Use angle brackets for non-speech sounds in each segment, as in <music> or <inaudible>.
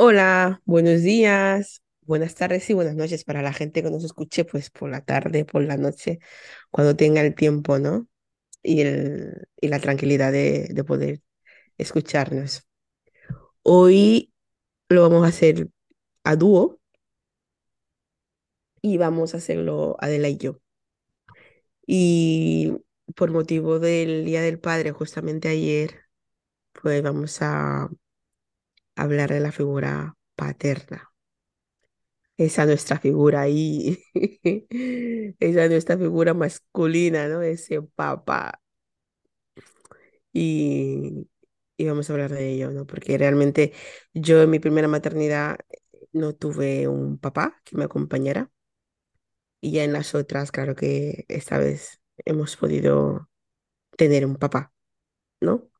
Hola, buenos días, buenas tardes y buenas noches para la gente que nos escuche, pues por la tarde, por la noche, cuando tenga el tiempo, ¿no? Y, el, y la tranquilidad de, de poder escucharnos. Hoy lo vamos a hacer a dúo y vamos a hacerlo Adela y yo. Y por motivo del Día del Padre, justamente ayer, pues vamos a hablar de la figura paterna. esa nuestra figura ahí, <laughs> esa nuestra figura masculina, ¿no? Ese papá. Y, y vamos a hablar de ello, ¿no? Porque realmente yo en mi primera maternidad no tuve un papá que me acompañara. Y ya en las otras, claro que esta vez hemos podido tener un papá, ¿no?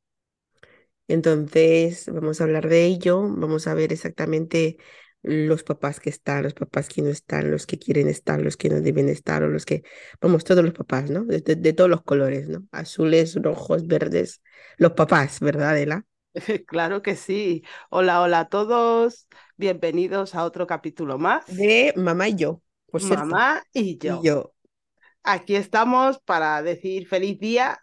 Entonces, vamos a hablar de ello, vamos a ver exactamente los papás que están, los papás que no están, los que quieren estar, los que no deben estar, o los que, vamos, todos los papás, ¿no? De, de- de todos los colores, ¿no? Azules, rojos, verdes, los papás, ¿verdad, Adela? <laughs> Claro que sí. Hola, hola a todos. Bienvenidos a otro capítulo más. De mamá y yo, por. Mamá y yo, Aquí estamos para decir feliz día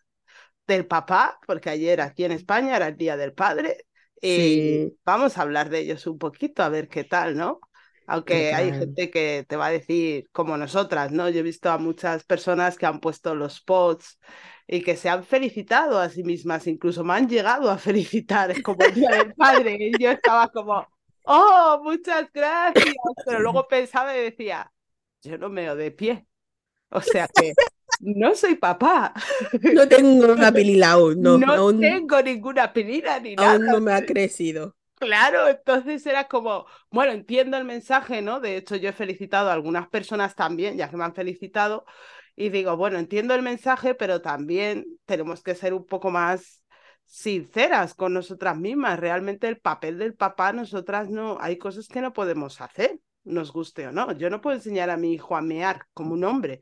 del papá, porque ayer aquí en España era el Día del Padre. Y sí, vamos a hablar de ellos un poquito, a ver qué tal, ¿no? ¿qué Aunque hay gente que te va a decir como nosotras, ¿no? Yo he visto a muchas personas que han puesto los posts y que se han felicitado a sí mismas, incluso me han llegado a felicitar, es <laughs> como el Día del Padre, y yo estaba como, oh, muchas gracias, pero luego pensaba y decía, yo no me veo de pie, o sea que no soy papá, No tengo una pilila aún, no, no aún, tengo ninguna penina ni nada. aún no me ha crecido. Claro, entonces era como, bueno, entiendo el mensaje, ¿no? De hecho, yo he felicitado a algunas personas también, ya que me han felicitado, y digo, bueno, entiendo el mensaje, pero también tenemos que ser un poco más sinceras con nosotras mismas. Realmente el papel del papá, nosotras no, hay cosas que no podemos hacer, nos guste o no. Yo no puedo enseñar a mi hijo a mear como un hombre,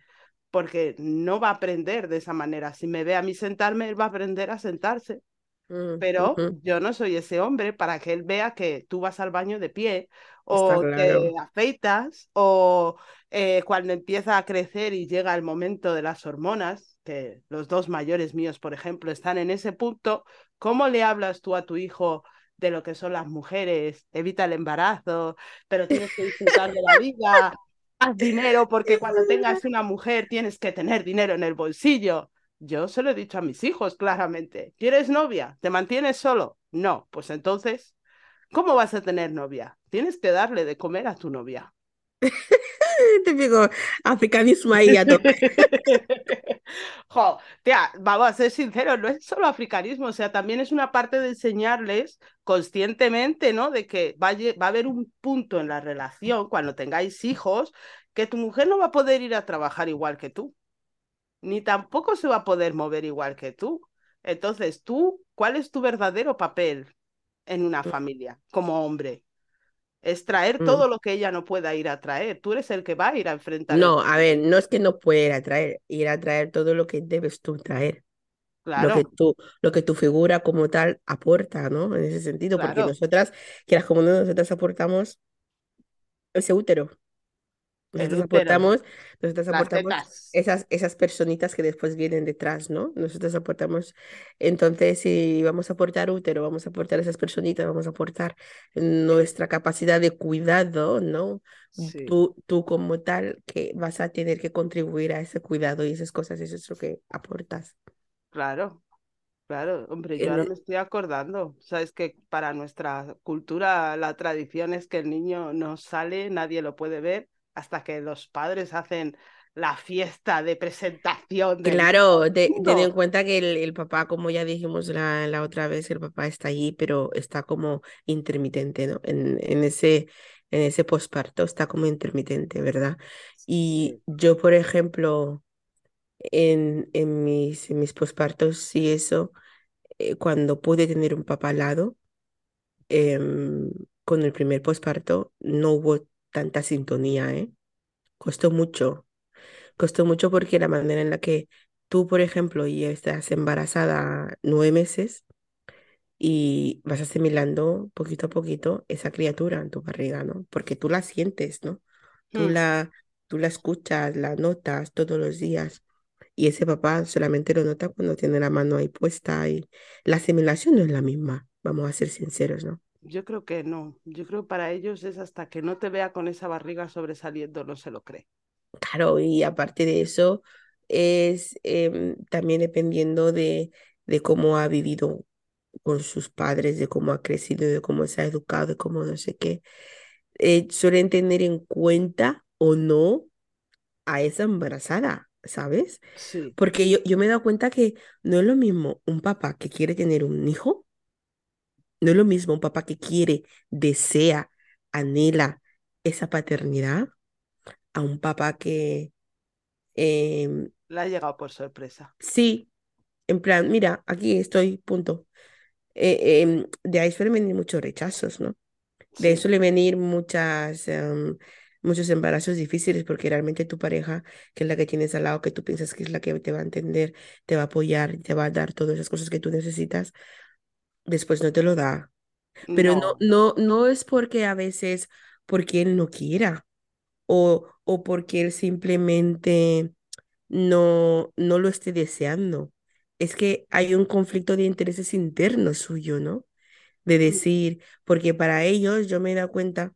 porque no va a aprender de esa manera. Si me ve a mí sentarme, él va a aprender a sentarse Mm, pero yo no soy ese hombre para que él vea que tú vas al baño de pie o te afeitas o eh, cuando empieza a crecer y llega el momento de las hormonas, que los dos mayores míos, por ejemplo, están en ese punto, ¿cómo le hablas tú a tu hijo de lo que son las mujeres? Evita el embarazo, pero tienes que disfrutar <laughs> de la vida. Dinero porque cuando tengas una mujer tienes que tener dinero en el bolsillo. Yo se lo he dicho a mis hijos claramente. ¿Quieres novia? ¿Te mantienes solo? No. Pues entonces, ¿cómo vas a tener novia? Tienes que darle de comer a tu novia. <laughs> Típico africanismo ahí a tope. <laughs> jo, tía, vamos a ser sinceros, no es solo africanismo, o sea, también es una parte de enseñarles conscientemente, ¿no? De que va a, va a haber un punto en la relación cuando tengáis hijos que tu mujer no va a poder ir a trabajar igual que tú. ni tampoco se va a poder mover igual que tú. Entonces, tú, ¿cuál es tu verdadero papel en una familia como hombre? Es traer Mm. todo lo que ella no pueda ir a traer. Tú eres el que va a ir a enfrentar No, a ver, no es que no pueda ir a traer, ir a traer todo lo que debes tú traer, lo que Claro, tú, lo que tu figura como tal aporta, ¿no? En ese sentido, porque claro. nosotras, quieras como no, nosotras aportamos ese útero, nosotros útero, aportamos, nosotros aportamos esas, esas personitas que después vienen detrás, ¿no? Nosotros aportamos, entonces, si vamos a aportar útero, vamos a aportar esas personitas, vamos a aportar nuestra capacidad de cuidado, ¿no? Sí, Tú, tú como tal, que vas a tener que contribuir a ese cuidado y esas cosas, eso es lo que aportas. claro, claro. Hombre, yo ahora En- me estoy acordando. Sabes que para nuestra cultura la tradición es que el niño no sale, nadie lo puede ver, hasta que los padres hacen la fiesta de presentación del Claro, te- ten en cuenta que el, el papá, como ya dijimos la, la otra vez, el papá está ahí, pero está como intermitente, ¿no? En, en ese, en ese posparto está como intermitente, ¿verdad? Y yo, por ejemplo, en, en mis, en mis pospartos y eso, eh, cuando pude tener un papá al lado, em, con el primer posparto, no hubo tanta sintonía, ¿eh? Costó mucho. Costó mucho porque la manera en la que tú, por ejemplo, y estás embarazada nueve meses y vas asimilando poquito a poquito esa criatura en tu barriga, ¿no? Porque tú la sientes, ¿no? Tú Mm, la, tú la escuchas, la notas todos los días. Y ese papá solamente lo nota cuando tiene la mano ahí puesta y la asimilación no es la misma, vamos a ser sinceros, ¿no? Yo creo que no. Yo creo que para ellos es hasta que no te vea con esa barriga sobresaliendo, no se lo cree. Claro, y aparte de eso, es em, también dependiendo de, de cómo ha vivido con sus padres, de cómo ha crecido, de cómo se ha educado, de cómo no sé qué, eh, suelen tener en cuenta o no a esa embarazada, ¿sabes? Sí, Porque yo, yo me he dado cuenta que no es lo mismo un papá que quiere tener un hijo, no es lo mismo un papá que quiere, desea, anhela esa paternidad, a un papá que em, le ha llegado por sorpresa. sí, en plan, mira, aquí estoy, punto. Eh, em, de ahí suelen venir muchos rechazos, ¿no? De ahí suelen venir muchas, em, muchos embarazos difíciles porque realmente tu pareja, que es la que tienes al lado, que tú piensas que es la que te va a entender, te va a apoyar, te va a dar todas esas cosas que tú necesitas, después no te lo da. Pero no, no, no, no es porque a veces, porque él no quiera o, o porque él simplemente no, no lo esté deseando. Es que hay un conflicto de intereses internos suyo, ¿no? De decir, porque para ellos yo me he dado cuenta,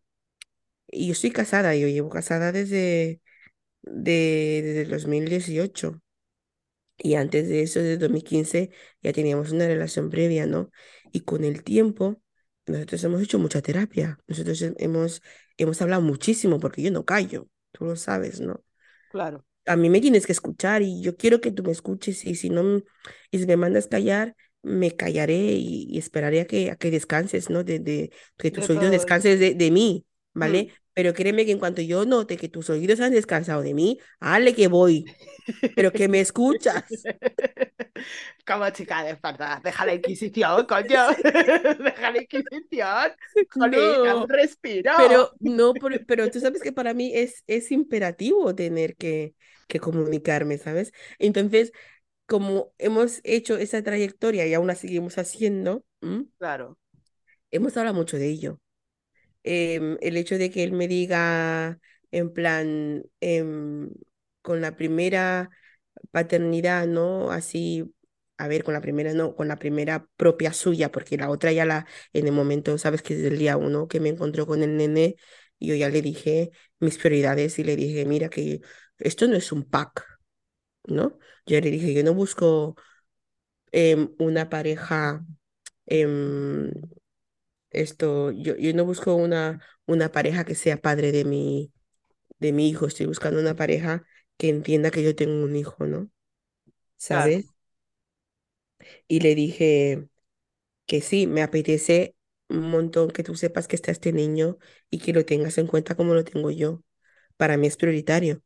y yo estoy casada, yo llevo casada desde, de, desde el 2018. Y antes de eso, desde 2015, ya teníamos una relación previa, ¿no? Y con el tiempo, nosotros hemos hecho mucha terapia. Nosotros he- hemos, hemos hablado muchísimo porque yo no callo, tú lo sabes, ¿no? claro. A mí me tienes que escuchar y yo quiero que tú me escuches y si no, m- y si me mandas callar, me callaré y, y esperaré a que, a que descanses, ¿no? De, de que De tus oídos todo eso. descanses de, de mí, Mm. ¿vale? Pero créeme que en cuanto yo note que tus oídos han descansado de mí, hale que voy, pero que me escuchas. <laughs> Como chica de Esparta, deja la Inquisición, <laughs> coño. <laughs> Deja la Inquisición. Jolín, No, respiro. pero no, por- pero tú sabes que para mí es, es imperativo tener que, que comunicarme, ¿sabes? Entonces, como hemos hecho esa trayectoria y aún la seguimos haciendo, ¿m? Claro, hemos hablado mucho de ello. Em, el hecho de que él me diga en plan, em, con la primera paternidad, ¿no? Así, a ver, con la primera, no, con la primera propia suya, porque la otra ya la, en el momento, sabes que desde el día uno que me encontró con el nene, yo ya le dije mis prioridades y le dije, mira que esto no es un pack, ¿no? Yo le dije, yo no busco em, una pareja, em, esto, yo, yo no busco una, una pareja que sea padre de mi, de mi hijo, estoy buscando una pareja que entienda que yo tengo un hijo, ¿no? claro, ¿Sabes? Y le dije que sí, me apetece un montón que tú sepas que está este niño y que lo tengas en cuenta como lo tengo yo. Para mí es prioritario.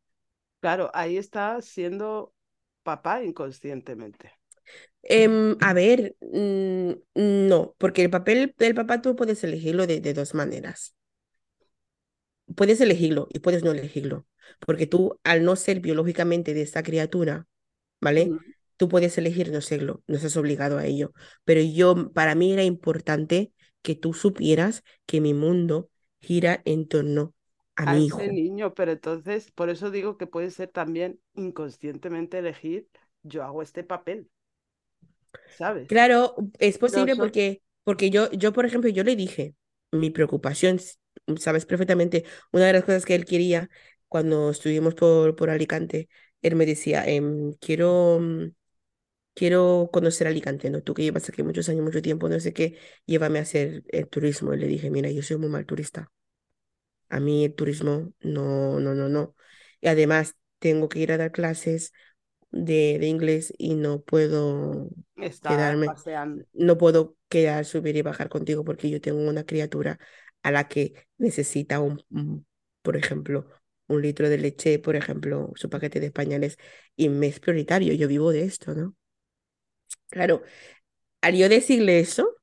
claro. Ahí está siendo papá inconscientemente. Em, a ver, no, porque el papel del papá tú puedes elegirlo de, de dos maneras. Puedes elegirlo y puedes no elegirlo, porque tú, al no ser biológicamente de esta criatura, ¿vale? Tú puedes elegir no serlo, no estás obligado a ello. Pero yo, para mí era importante que tú supieras que mi mundo gira en torno a A mi ese hijo. niño, pero entonces, por eso digo que puede ser también inconscientemente elegir, yo hago este papel, ¿sabes? Claro, es No posible porque, porque yo, yo, por ejemplo, yo le dije mi preocupación, sabes perfectamente, una de las cosas que él quería cuando estuvimos por, por Alicante, él me decía, em, quiero, mm, quiero conocer Alicante, ¿no? Tú que llevas aquí muchos años, mucho tiempo, no sé qué, llévame a hacer el turismo. Y le dije, mira, yo soy muy mal turista. A mí el turismo, no, no, no, no. Y además, tengo que ir a dar clases de, de inglés y no puedo quedarme, paseando. no puedo quedar, subir y bajar contigo porque yo tengo una criatura a la que necesita un, un, por ejemplo, un litro de leche, por ejemplo, su paquete de pañales, y me es prioritario, yo vivo de esto, ¿no? Claro, al yo decirle eso,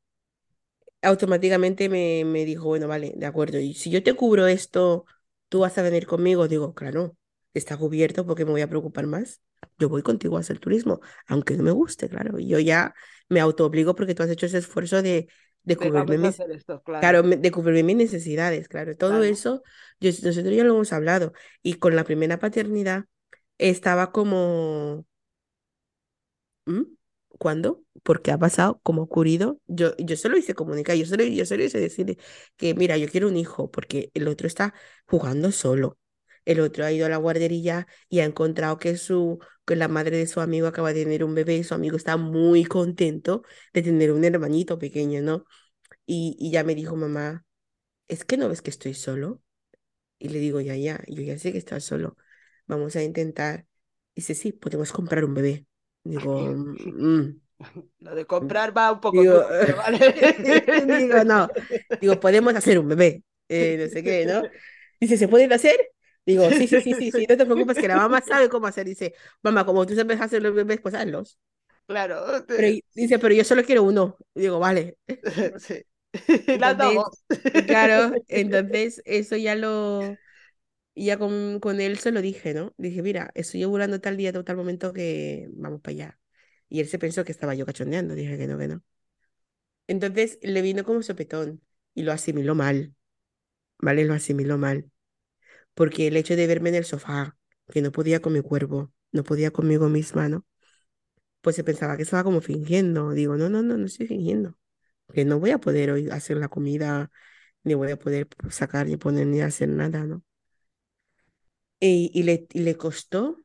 automáticamente me, me dijo, bueno, vale, de acuerdo, y si yo te cubro esto, ¿tú vas a venir conmigo? Digo, claro, está cubierto porque me voy a preocupar más. Yo voy contigo a hacer turismo, aunque no me guste, claro. Yo ya me autoobligo porque tú has hecho ese esfuerzo de, de cubrirme mis, esto, claro. claro, de cubrirme mis necesidades, claro. Todo Claro. eso, yo, nosotros ya lo hemos hablado. Y con la primera paternidad estaba como, ¿Mm? ¿Cuándo? Porque ha pasado, como ha ocurrido. Yo, yo se lo hice comunicar, yo se lo, yo se lo hice decir que, mira, yo quiero un hijo, porque el otro está jugando solo. El otro ha ido a la guardería y ha encontrado que, su, que la madre de su amigo acaba de tener un bebé y su amigo está muy contento de tener un hermanito pequeño, ¿no? Y, y ya me dijo, mamá, ¿es que no ves que estoy solo? Y le digo, ya, ya, yo ya sé que estás solo. Vamos a intentar. Dice, sí, podemos comprar un bebé. Digo, "Mm". <laughs> Lo de comprar va un poco Digo, turbio, ¿vale? <laughs> digo, no. Digo, podemos hacer un bebé. Eh, no sé qué, ¿no? <laughs> Dice, ¿se pueden hacer? Digo, sí, sí, sí, sí, sí, no te <laughs> preocupes, que la mamá sabe cómo hacer. Dice, mamá, como tú sabes hacer los bebés, pues hazlos. Claro. Pero dice, pero yo solo quiero uno. Digo, vale. <laughs> Sí. <laughs> Entonces, claro, entonces eso ya lo, ya con, con él se lo dije, ¿no? Dije, mira, estoy ovulando tal día, tal momento que vamos para allá. Y él se pensó que estaba yo cachondeando, dije que no, que no. Entonces le vino como sopetón y lo asimiló mal, ¿vale? Lo asimiló mal. Porque el hecho de verme en el sofá, que no podía con mi cuerpo, no podía conmigo misma, ¿no? Pues se pensaba que estaba como fingiendo. Digo, no, no, no, no estoy fingiendo. Que no voy a poder hoy hacer la comida, ni voy a poder sacar, ni poner, ni hacer nada, ¿no? Y, y le, y le costó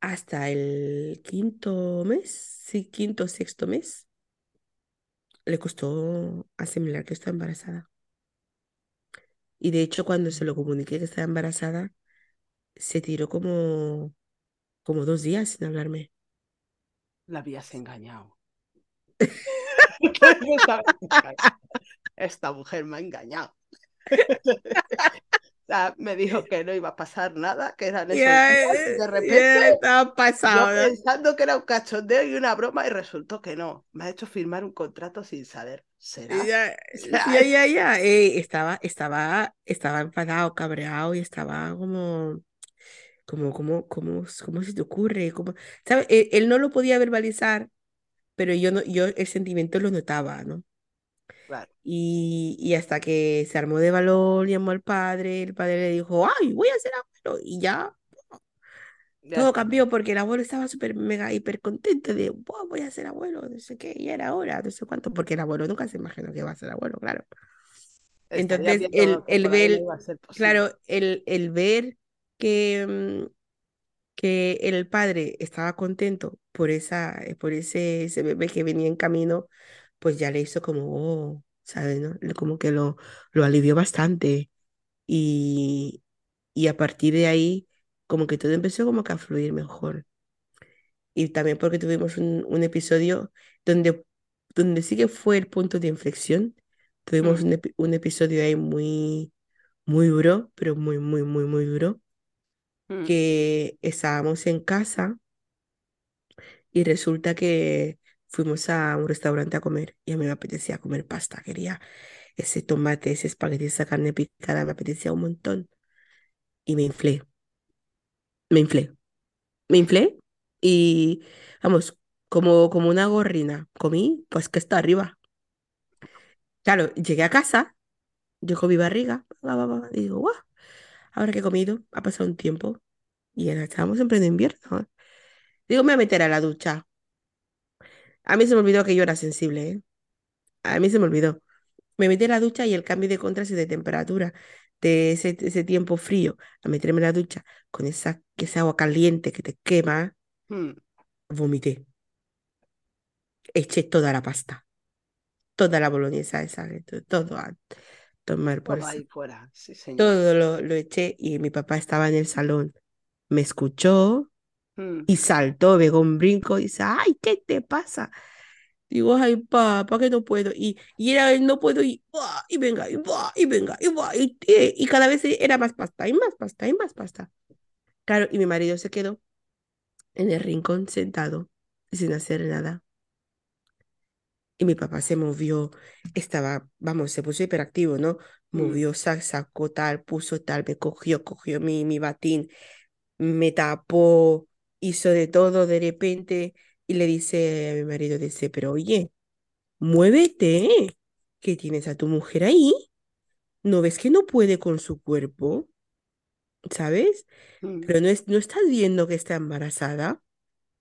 hasta el quinto mes, sí, quinto sexto mes, le costó asimilar que está embarazada. Y de hecho, cuando se lo comuniqué que estaba embarazada, se tiró como, como dos días sin hablarme. La habías engañado. <laughs> <laughs> Esta, mujer me ha engañado. <laughs> O sea, me dijo que no iba a pasar nada, que eran esos días, y eh, de ya repente estaba yo pasado, pensando que era un cachondeo y una broma y resultó que no. Me ha hecho firmar un contrato sin saber. ¿Será? Ya, ya, ya, ya. eh, estaba, estaba, estaba enfadado, cabreado y estaba como, como, como, como, ¿cómo se te ocurre? Como, ¿sabes? Él, él no lo podía verbalizar, pero yo no, yo el sentimiento lo notaba, ¿no? claro. Y, y hasta que se armó de valor, llamó al padre, el padre le dijo, ay, voy a ser abuelo, y Ya todo cambió porque el abuelo estaba súper mega hiper contento de, "Buah, voy a ser abuelo, no sé qué, y era ahora, no sé cuánto, porque el abuelo nunca se imaginó que iba a ser abuelo, claro. Entonces, el, el ver, claro, el, el ver que, mm, que el padre estaba contento por esa, eh, por ese, ese bebé que venía en camino, pues ya le hizo como, oh, ¿sabes? ¿no? Como que lo, lo alivió bastante. Y, y a partir de ahí, como que todo empezó como que a fluir mejor. Y también porque tuvimos un, un episodio donde, donde sí que fue el punto de inflexión. Tuvimos Mm, un, un episodio ahí muy, muy duro, pero muy, muy, muy, muy duro, mm. que estábamos en casa y resulta que fuimos a un restaurante a comer y a mí me apetecía comer pasta, quería ese tomate, ese espagueti, esa carne picada, me apetecía un montón y me inflé, me inflé, me inflé y vamos, como, como una gorrina, comí pues que está arriba. Claro, llegué a casa, yo con mi barriga, y digo, guau, ahora que he comido, ha pasado un tiempo y estábamos en pleno invierno. Digo, me voy a meter a la ducha. A mí se me olvidó que yo era sensible, ¿eh? A mí se me olvidó. Me metí en la ducha y el cambio de contraste de temperatura de ese, ese tiempo frío a meterme en la ducha con esa, esa agua caliente que te quema, Mm. vomité. Eché toda la pasta, toda la boloñesa esa, to- todo a tomar por saco. fuera, sí, señor. Todo lo, lo eché y mi papá estaba en el salón. Me escuchó Mm. y saltó, pegó un brinco y dice, ay, ¿qué te pasa? Digo, ay, papá, que no puedo. Y, y era el no puedo y, ¡buah! y venga, y, ¡buah! y venga, y, ¡buah! y, y, cada vez era más pasta, y más pasta, y más pasta. Claro, y mi marido se quedó en el rincón sentado, sin hacer nada. Y mi papá se movió, estaba, vamos, se puso hiperactivo, ¿no? Mm. Movió, sa- sacó tal, puso tal, me cogió, cogió mi, mi batín, me tapó hizo de todo de repente y le dice a mi marido, dice, pero oye, muévete, que tienes a tu mujer ahí, ¿no ves que no puede con su cuerpo? ¿Sabes? Mm, Pero no, es, no estás viendo que está embarazada,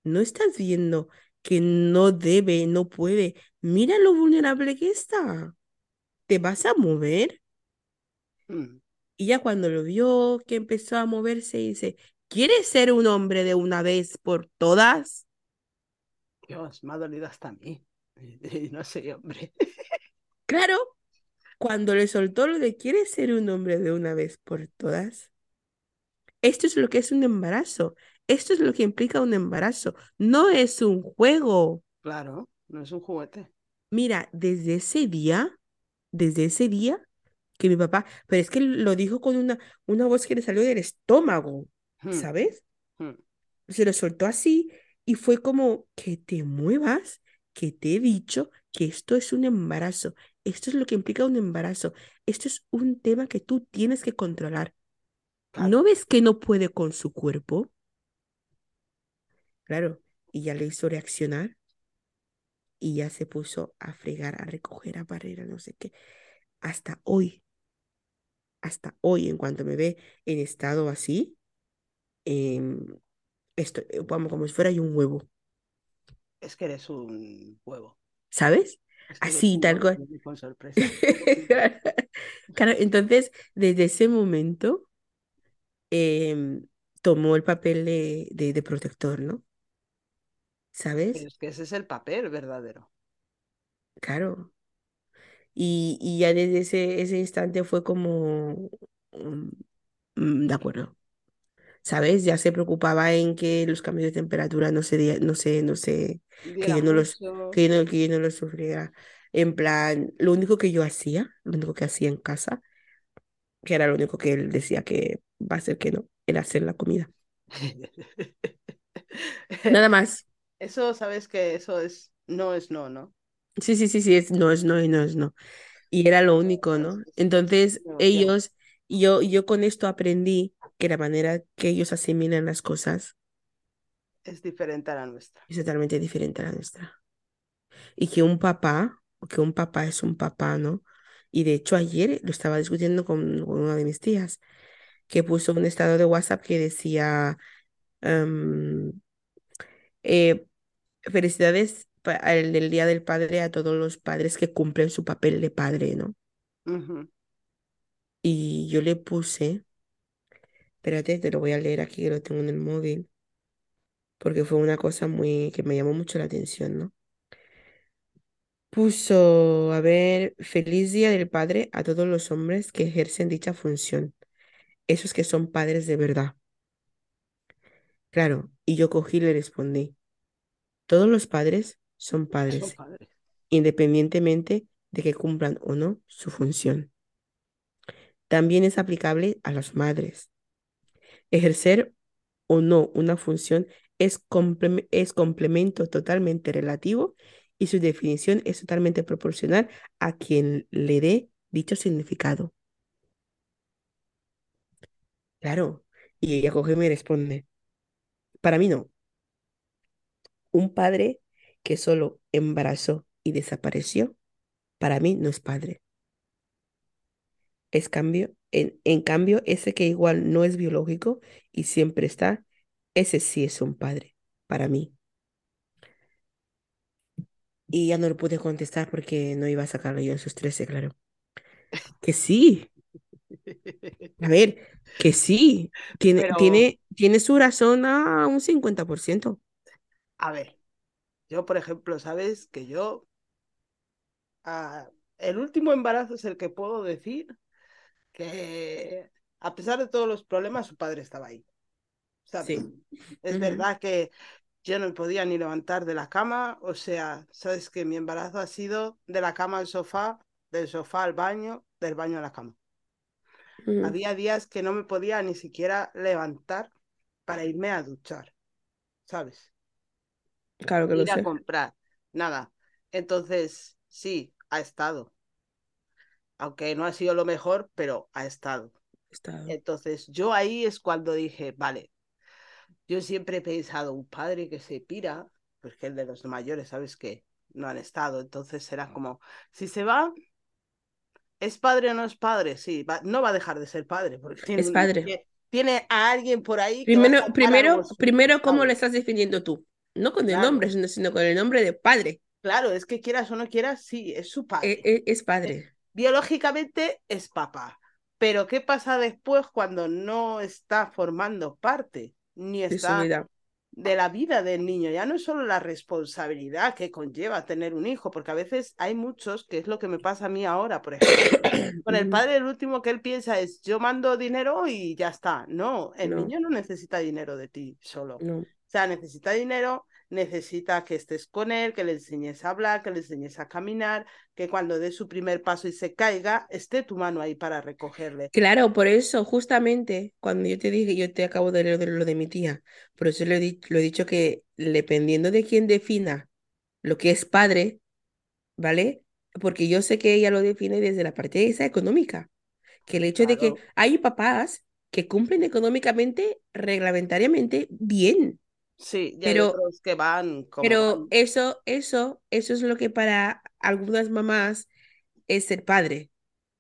no estás viendo que no debe, no puede. Mira lo vulnerable que está. ¿Te vas a mover? mm. Y ya cuando lo vio que empezó a moverse, dice, ¿quieres ser un hombre de una vez por todas? Dios, me ha dolido hasta a mí. <laughs> Y no soy hombre. Claro, cuando le soltó lo de ¿quieres ser un hombre de una vez por todas? Esto es lo que es un embarazo. Esto es lo que implica un embarazo. No es un juego. Claro, no es un juguete. Mira, desde ese día, desde ese día que mi papá, pero es que lo dijo con una, una voz que le salió del estómago, Mm, ¿sabes? mm. Se lo soltó así y fue como que te muevas, que te he dicho que esto es un embarazo. Esto es lo que implica un embarazo. Esto es un tema que tú tienes que controlar. Claro. ¿No ves que no puede con su cuerpo? Claro, y ya le hizo reaccionar y ya se puso a fregar, a recoger, a barrer, a no sé qué. Hasta hoy, hasta hoy, en cuanto me ve en estado así, em, esto, eh, vamos, como si fuera yo un huevo, Es que eres un huevo. ¿sabes? Es que eres Así, tal cual. con sorpresa. <laughs> Claro, entonces, desde ese momento, em, tomó el papel de, de, de protector, ¿no? Pero ¿Sabes? es que ese es el papel verdadero. Claro. Y, y ya desde ese, ese instante fue como, mm, mm, de acuerdo, ¿sabes? Ya se preocupaba en que los cambios de temperatura no se, no sé, no sé, que yo no los, que yo no, que yo no los sufriera. En plan, lo único que yo hacía, lo único que hacía en casa, que era lo único que él decía que va a ser que no, era hacer la comida. Nada <laughs> más. Eso, sabes que eso es, no es no, ¿no? Sí, sí, sí, sí, es no, es no y no es no. Y era lo único, No, es, ¿no? es- Entonces, ellos, yo, yo con esto aprendí que la manera que ellos asimilan las cosas Es diferente a la nuestra. es totalmente diferente a la nuestra. Y que un papá, que un papá es un papá, ¿no? Y de hecho ayer lo estaba discutiendo con, con una de mis tías, que puso un estado de WhatsApp que decía, em, eh, felicidades al del Día del Padre a todos los padres que cumplen su papel de padre, ¿no? Y yo le puse, espérate, te lo voy a leer aquí, que lo tengo en el móvil, porque fue una cosa muy que me llamó mucho la atención, ¿no? Puso, a ver, feliz Día del Padre a todos los hombres que ejercen dicha función, esos que son padres de verdad. Claro, y yo cogí y le respondí, todos los padres son Son padres, padres. independientemente de que cumplan o no su función. También es aplicable a las madres. Ejercer o no una función es, comple- es complemento totalmente relativo y su definición es totalmente proporcional a quien le dé dicho significado. Claro. Y ella coge y me responde, para mí no, un padre que solo embarazó y desapareció, para mí no es padre. Es cambio, en, en cambio, ese que igual no es biológico y siempre está, ese sí es un padre, para mí. Y ya no le pude contestar porque no iba a sacarlo yo en sus 13, claro. Que sí, a ver, que sí. <laughs> Tiene, Pero, tiene, tiene su razón a un 50%. a ver, yo, por ejemplo, sabes que yo, ah, el último embarazo es el que puedo decir que, a pesar de todos los problemas, su padre estaba ahí, ¿sabes? Sí. Es verdad que yo no me podía ni levantar de la cama, o sea, sabes que mi embarazo ha sido de la cama al sofá, del sofá al baño, del baño a la cama. Había días que no me podía ni siquiera levantar para irme a duchar, ¿sabes? Claro que lo Ir a sé. comprar, nada. Entonces, sí, ha estado, aunque no ha sido lo mejor, pero ha estado. Estado. Entonces, yo ahí es cuando dije, vale, yo siempre he pensado, un padre que se pira, pues que el de los mayores, ¿sabes qué? No han estado, entonces será como, si se va, ¿es padre o no es padre? Sí, no va a dejar de ser padre, porque <laughs> tiene, es padre. tiene a alguien por ahí. Primero, primero, primero ¿cómo le estás definiendo tú? No con el nombre, sino, con el nombre de padre. Claro, es que quieras o no quieras, sí, es su padre. E, e, es padre. Biológicamente es papá. Pero ¿qué pasa después cuando no está formando parte? Ni está de la vida del niño. Ya no es solo la responsabilidad que conlleva tener un hijo, porque a veces hay muchos, que es lo que me pasa a mí ahora, por ejemplo. <coughs> Con el padre, el último que él piensa es, yo mando dinero y ya está. No, el niño no necesita dinero de ti solo. No. O sea, necesita dinero necesita que estés con él, que le enseñes a hablar, que le enseñes a caminar, que cuando dé su primer paso y se caiga, esté tu mano ahí para recogerle. Claro, por eso, justamente, cuando yo te dije, yo te acabo de leer lo de mi tía, por eso le he, lo he dicho que dependiendo de quién defina lo que es padre, ¿vale? Porque yo sé que ella lo define desde la parte esa económica, que el hecho de que hay papás que cumplen económicamente, reglamentariamente, bien, Sí, y hay otros que van como Pero eso, eso, eso es lo que para algunas mamás es ser padre.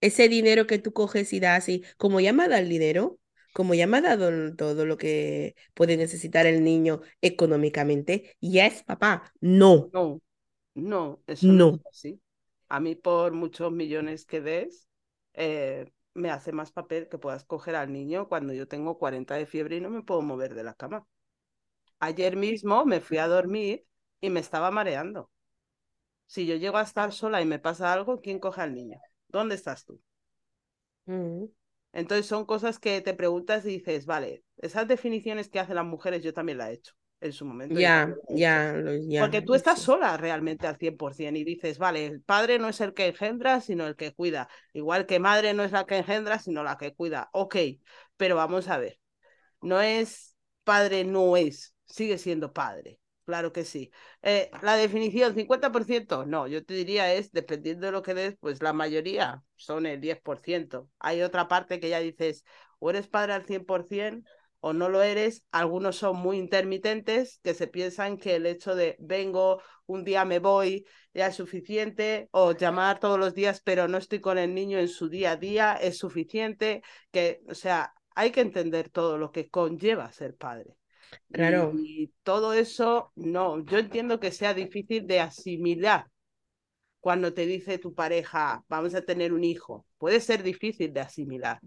Ese dinero que tú coges y das, y como ya me ha dado el dinero, como ya me ha dado todo lo que puede necesitar el niño económicamente, ya es papá. No. No, no, eso no, es así. A mí por muchos millones que des, eh, me hace más papel que puedas coger al niño cuando yo tengo 40 de fiebre y no me puedo mover de la cama. Ayer mismo me fui a dormir y me estaba mareando. Si yo llego a estar sola y me pasa algo, ¿quién coge al niño? ¿Dónde estás tú? Mm. Entonces son cosas que te preguntas y dices, vale, esas definiciones que hacen las mujeres yo también las he hecho en su momento. Ya, ya, ya. Porque tú estás sola realmente al 100% y dices, vale, el padre no es el que engendra, sino el que cuida. Igual que madre no es la que engendra, sino la que cuida. Ok, pero vamos a ver. No es padre, no es sigue siendo padre. Claro que sí. Eh, la definición, 50%, no, yo te diría es, dependiendo de lo que des, pues la mayoría son el 10%. Hay otra parte que ya dices, o eres padre al 100% o no lo eres. Algunos son muy intermitentes, que se piensan que el hecho de vengo, un día me voy, ya es suficiente, o llamar todos los días, pero no estoy con el niño en su día a día, es suficiente. Que, o sea, hay que entender todo lo que conlleva ser padre. Claro. Y todo eso, no, yo entiendo que sea difícil de asimilar cuando te dice tu pareja, vamos a tener un hijo. Puede ser difícil de asimilar.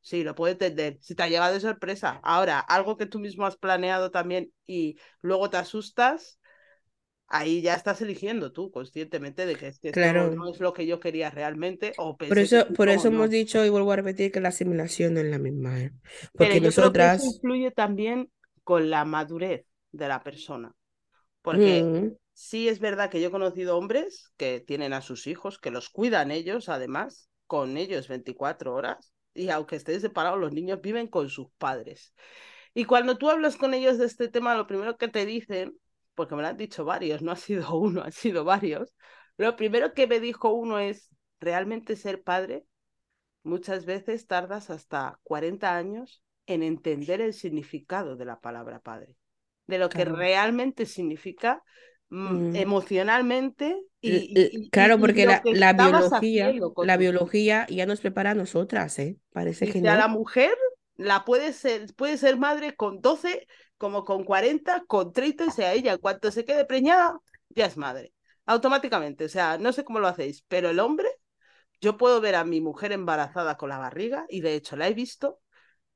Sí, lo puedo entender. Si te ha llegado de sorpresa. Ahora, algo que tú mismo has planeado también y luego te asustas, ahí ya estás eligiendo tú conscientemente de que, es que claro. no es lo que yo quería realmente. O por eso, por eso hemos dicho y vuelvo a repetir que la asimilación no es la misma. ¿eh? Porque nosotras. influye también con la madurez de la persona. Porque mm. sí es verdad que yo he conocido hombres que tienen a sus hijos, que los cuidan ellos, además, con ellos 24 horas, y aunque estén separados, los niños viven con sus padres. Y cuando tú hablas con ellos de este tema, lo primero que te dicen, porque me lo han dicho varios, no ha sido <laughs> uno, han sido varios, lo primero que me dijo uno es, realmente ser padre, muchas veces tardas hasta 40 años en entender el significado de la palabra padre, de lo que realmente significa mm, mm. emocionalmente y, claro porque la, la biología la biología ya nos prepara a nosotras eh parece que no. a la mujer la puede ser puede ser madre con 12 como con 40 con 30 y sea ella cuanto se quede preñada ya es madre automáticamente o sea no sé cómo lo hacéis pero el hombre yo puedo ver a mi mujer embarazada con la barriga y de hecho la he visto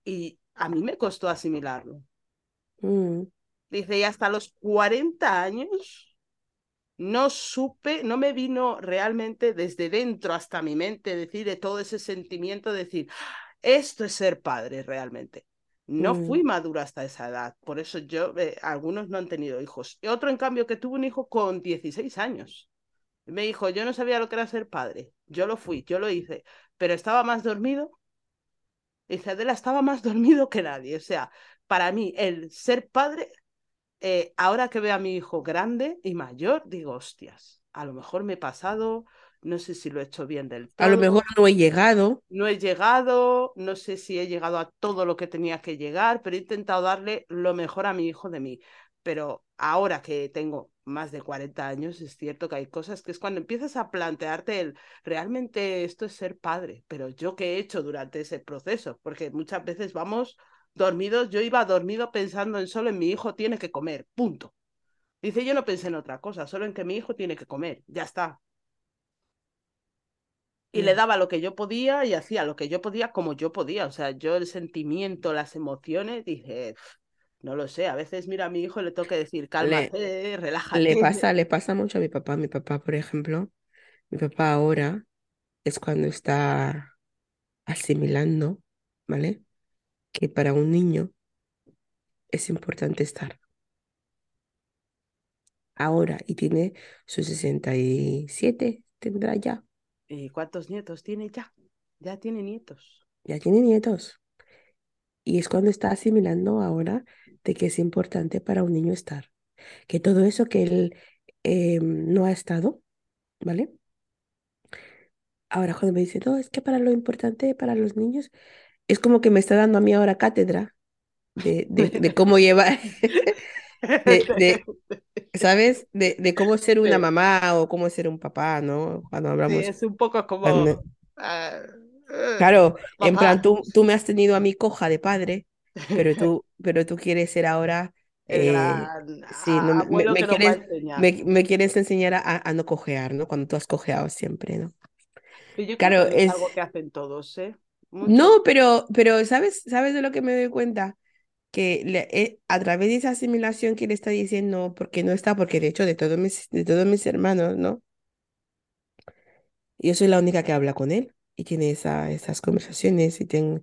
y a mí me costó asimilarlo. Mm. Dice, y hasta los 40 años no supe, no me vino realmente desde dentro hasta mi mente decir de todo ese sentimiento, decir, esto es ser padre realmente. No fui mm. madura hasta esa edad, por eso yo, eh, algunos no han tenido hijos. Y otro, en cambio, que tuvo un hijo con 16 años. Me dijo, yo no sabía lo que era ser padre. Yo lo fui, yo lo hice, pero estaba más dormido Dice, Adela estaba más dormido que nadie. O sea, para mí, el ser padre, eh, ahora que veo a mi hijo grande y mayor, digo, hostias, a lo mejor me he pasado, no sé si lo he hecho bien del A lo mejor todo, no he llegado. no he llegado, no sé si he llegado a todo lo que tenía que llegar, pero he intentado darle lo mejor a mi hijo de mí. Pero ahora que tengo más de 40 años, es cierto que hay cosas que es cuando empiezas a plantearte el, realmente esto es ser padre, pero yo qué he hecho durante ese proceso, porque muchas veces vamos dormidos, yo iba dormido pensando en solo en mi hijo tiene que comer, punto. Dice, yo no pensé en otra cosa, solo en que mi hijo tiene que comer, ya está. Y le Ya. daba lo que yo podía y hacía lo que yo podía como yo podía. O sea, yo el sentimiento, las emociones, dije, "Pf, no lo sé, a veces mira a mi hijo y le tengo que decir, Le, cálmate, le relájate. pasa, <laughs> le pasa mucho a mi papá. Mi papá, por ejemplo, mi papá ahora es cuando está asimilando, ¿vale? Que para un niño es importante estar ahora y tiene sus 67, tendrá ya, ¿Y cuántos nietos tiene ya? Ya tiene nietos. ya tiene nietos. Y es cuando está asimilando ahora de que es importante para un niño estar. Que todo eso que él eh, no ha estado, ¿vale? Ahora cuando me dice, no, es que para lo importante para los niños, es como que me está dando a mí ahora cátedra de, de, de <laughs> cómo llevar, <laughs> de, <laughs> ¿sabes? De, de cómo ser una Sí, mamá o cómo ser un papá, ¿no? Cuando sí, hablamos, es un poco como, cuando- ah, claro, en plan, tú, tú me has tenido a mí coja de padre, pero <laughs> tú, pero tú quieres ser ahora, eh, gran sí, no, me, quieres, enseñar. me, me quieres enseñar a, a no cojear, ¿no? Cuando tú has cojeado siempre, ¿no? Yo Claro, es es... algo que hacen todos, ¿eh? Muchos. No, pero, pero ¿sabes, sabes de lo que me doy cuenta? Que le- eh, a través de esa asimilación que le está diciendo, porque no está, porque de hecho de todos mis, de todos mis hermanos, ¿no? Yo soy la única que habla con él y tiene esa, esas conversaciones y, ten-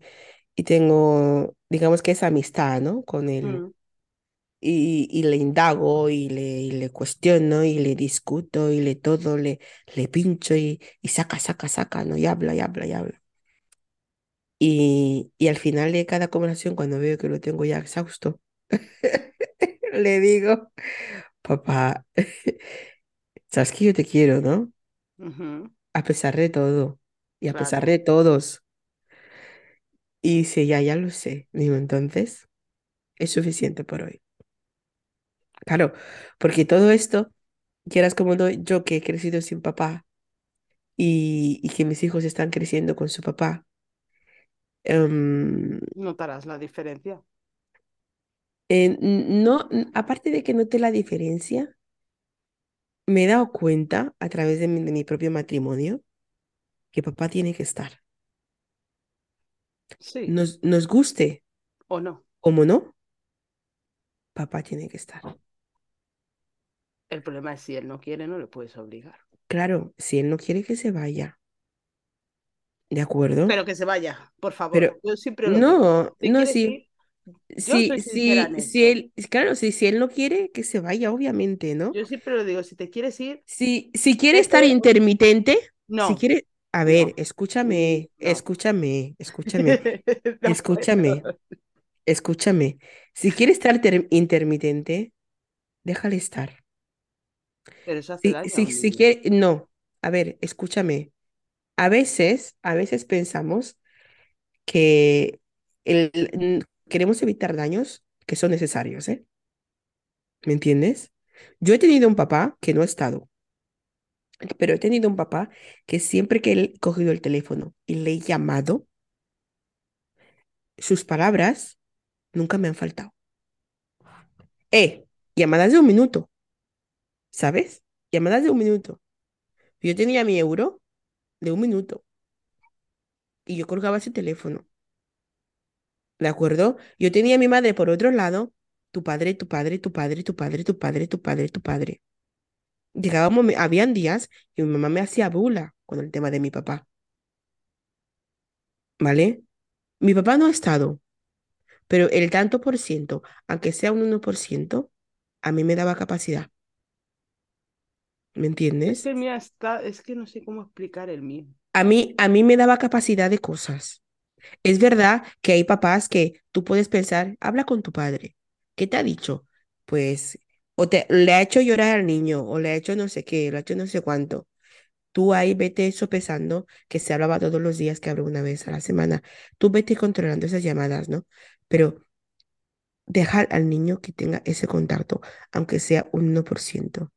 y tengo, digamos que esa amistad, ¿no? Con él. Mm, Y, y le indago y le, y le cuestiono y le discuto y le todo, le, le pincho y, y saca, saca, saca, ¿no? Y habla, y habla, y habla. Y, y al final de cada conversación, cuando veo que lo tengo ya exhausto, <laughs> le digo, papá, <laughs> sabes que yo te quiero, ¿no? A pesar de todo y a pesar de todos. Y dice, ya, ya lo sé. Digo, entonces, es suficiente por hoy. Claro, porque todo esto, quieras como no, yo que he crecido sin papá y, y que mis hijos están creciendo con su papá, em, Notarás la diferencia. eh, no, aparte de que note la diferencia, me he dado cuenta a través de mi, de mi propio matrimonio que papá tiene que estar. Sí, Nos, nos guste o no. como no, papá tiene que estar. El problema es si él no quiere, no le puedes obligar. Claro, si él no quiere que se vaya, ¿de acuerdo? Pero que se vaya, por favor. Pero Yo siempre lo digo. no, Si no, sí, en sí, esto. él, claro, sí, si él no quiere que se vaya, obviamente, ¿no? Yo siempre lo digo, si te quieres ir, Si, si quiere estar intermitente, si No, quiere, a ver, escúchame, <laughs> escúchame, escúchame, <laughs> escúchame, escúchame. Si quiere estar ter- intermitente, déjale estar. Pero eso hace Si, daño si, quiere, no, a ver, escúchame. A veces, a veces pensamos que el, queremos evitar daños que son necesarios, ¿eh? ¿Me entiendes? Yo he tenido un papá que no ha estado, pero he tenido un papá que siempre que he cogido el teléfono y le he llamado, sus palabras nunca me han faltado. Eh, llamadas de un minuto, ¿sabes? Llamadas de un minuto. Yo tenía mi euro de un minuto y yo colgaba ese teléfono. ¿De acuerdo? Yo tenía a mi madre por otro lado, tu padre, tu padre, tu padre, tu padre, tu padre, tu padre, tu padre. Momen- habían días que mi mamá me hacía bula con el tema de mi papá, ¿vale? Mi papá no ha estado, pero el tanto por ciento, aunque sea un uno por ciento, a mí me daba capacidad, ¿me Es que entiendes? está, es que no sé cómo explicar el mío. A mí, a mí me daba capacidad de cosas. Es verdad que hay papás que tú puedes pensar, habla con tu padre. ¿Qué te ha dicho? Pues, o te, le ha hecho llorar al niño, o le ha hecho no sé qué, le ha hecho no sé cuánto. Tú ahí vete sopesando que se hablaba todos los días, que hablo una vez a la semana. Tú vete controlando esas llamadas, ¿no? Pero dejar al niño que tenga ese contacto, aunque sea un 1%.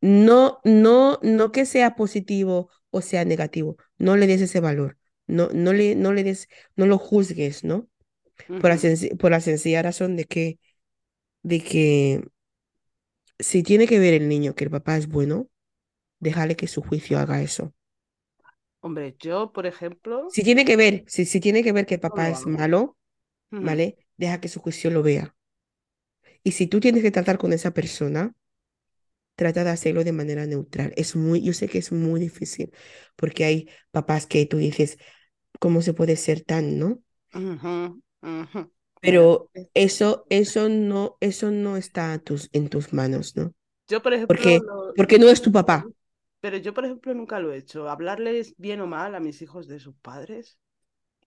No, no, no que sea positivo o sea negativo. No le des ese valor. No, no le, no le des, no lo juzgues, ¿no? Por la, por la sencilla razón de que, de que si tiene que ver el niño que el papá es bueno, déjale que su juicio haga eso. Hombre, yo, por ejemplo, Si tiene que ver, si, si tiene que ver que el papá es malo, Ujú. ¿vale? Deja que su juicio lo vea. Y si tú tienes que tratar con esa persona, trata de hacerlo de manera neutral. Es muy, yo sé que es muy difícil, porque hay papás que tú dices, ¿cómo se puede ser tan, no? Ujú. Bueno, Pero eh, eso, eso no, eso no está a tus, en tus manos, ¿no? yo, por ejemplo, Porque, lo- porque no es tu papá. pero yo, por ejemplo, nunca lo he hecho. Hablarles bien o mal a mis hijos de sus padres,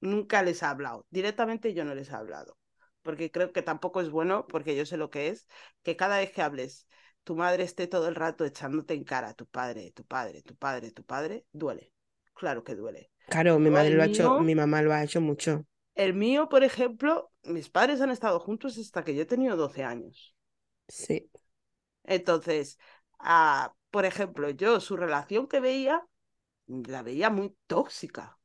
nunca les he hablado. Directamente yo no les he hablado. Porque creo que tampoco es bueno, porque yo sé lo que es, que cada vez que hables, tu madre esté todo el rato echándote en cara, tu padre, tu padre, tu padre, tu padre, duele. Claro que duele. Claro, mi madre lo ha hecho, mi mamá lo ha hecho mucho. el mío, por ejemplo, mis padres han estado juntos hasta que yo he tenido 12 años. Sí. Entonces, ah, por ejemplo, yo su relación que veía, la veía muy tóxica,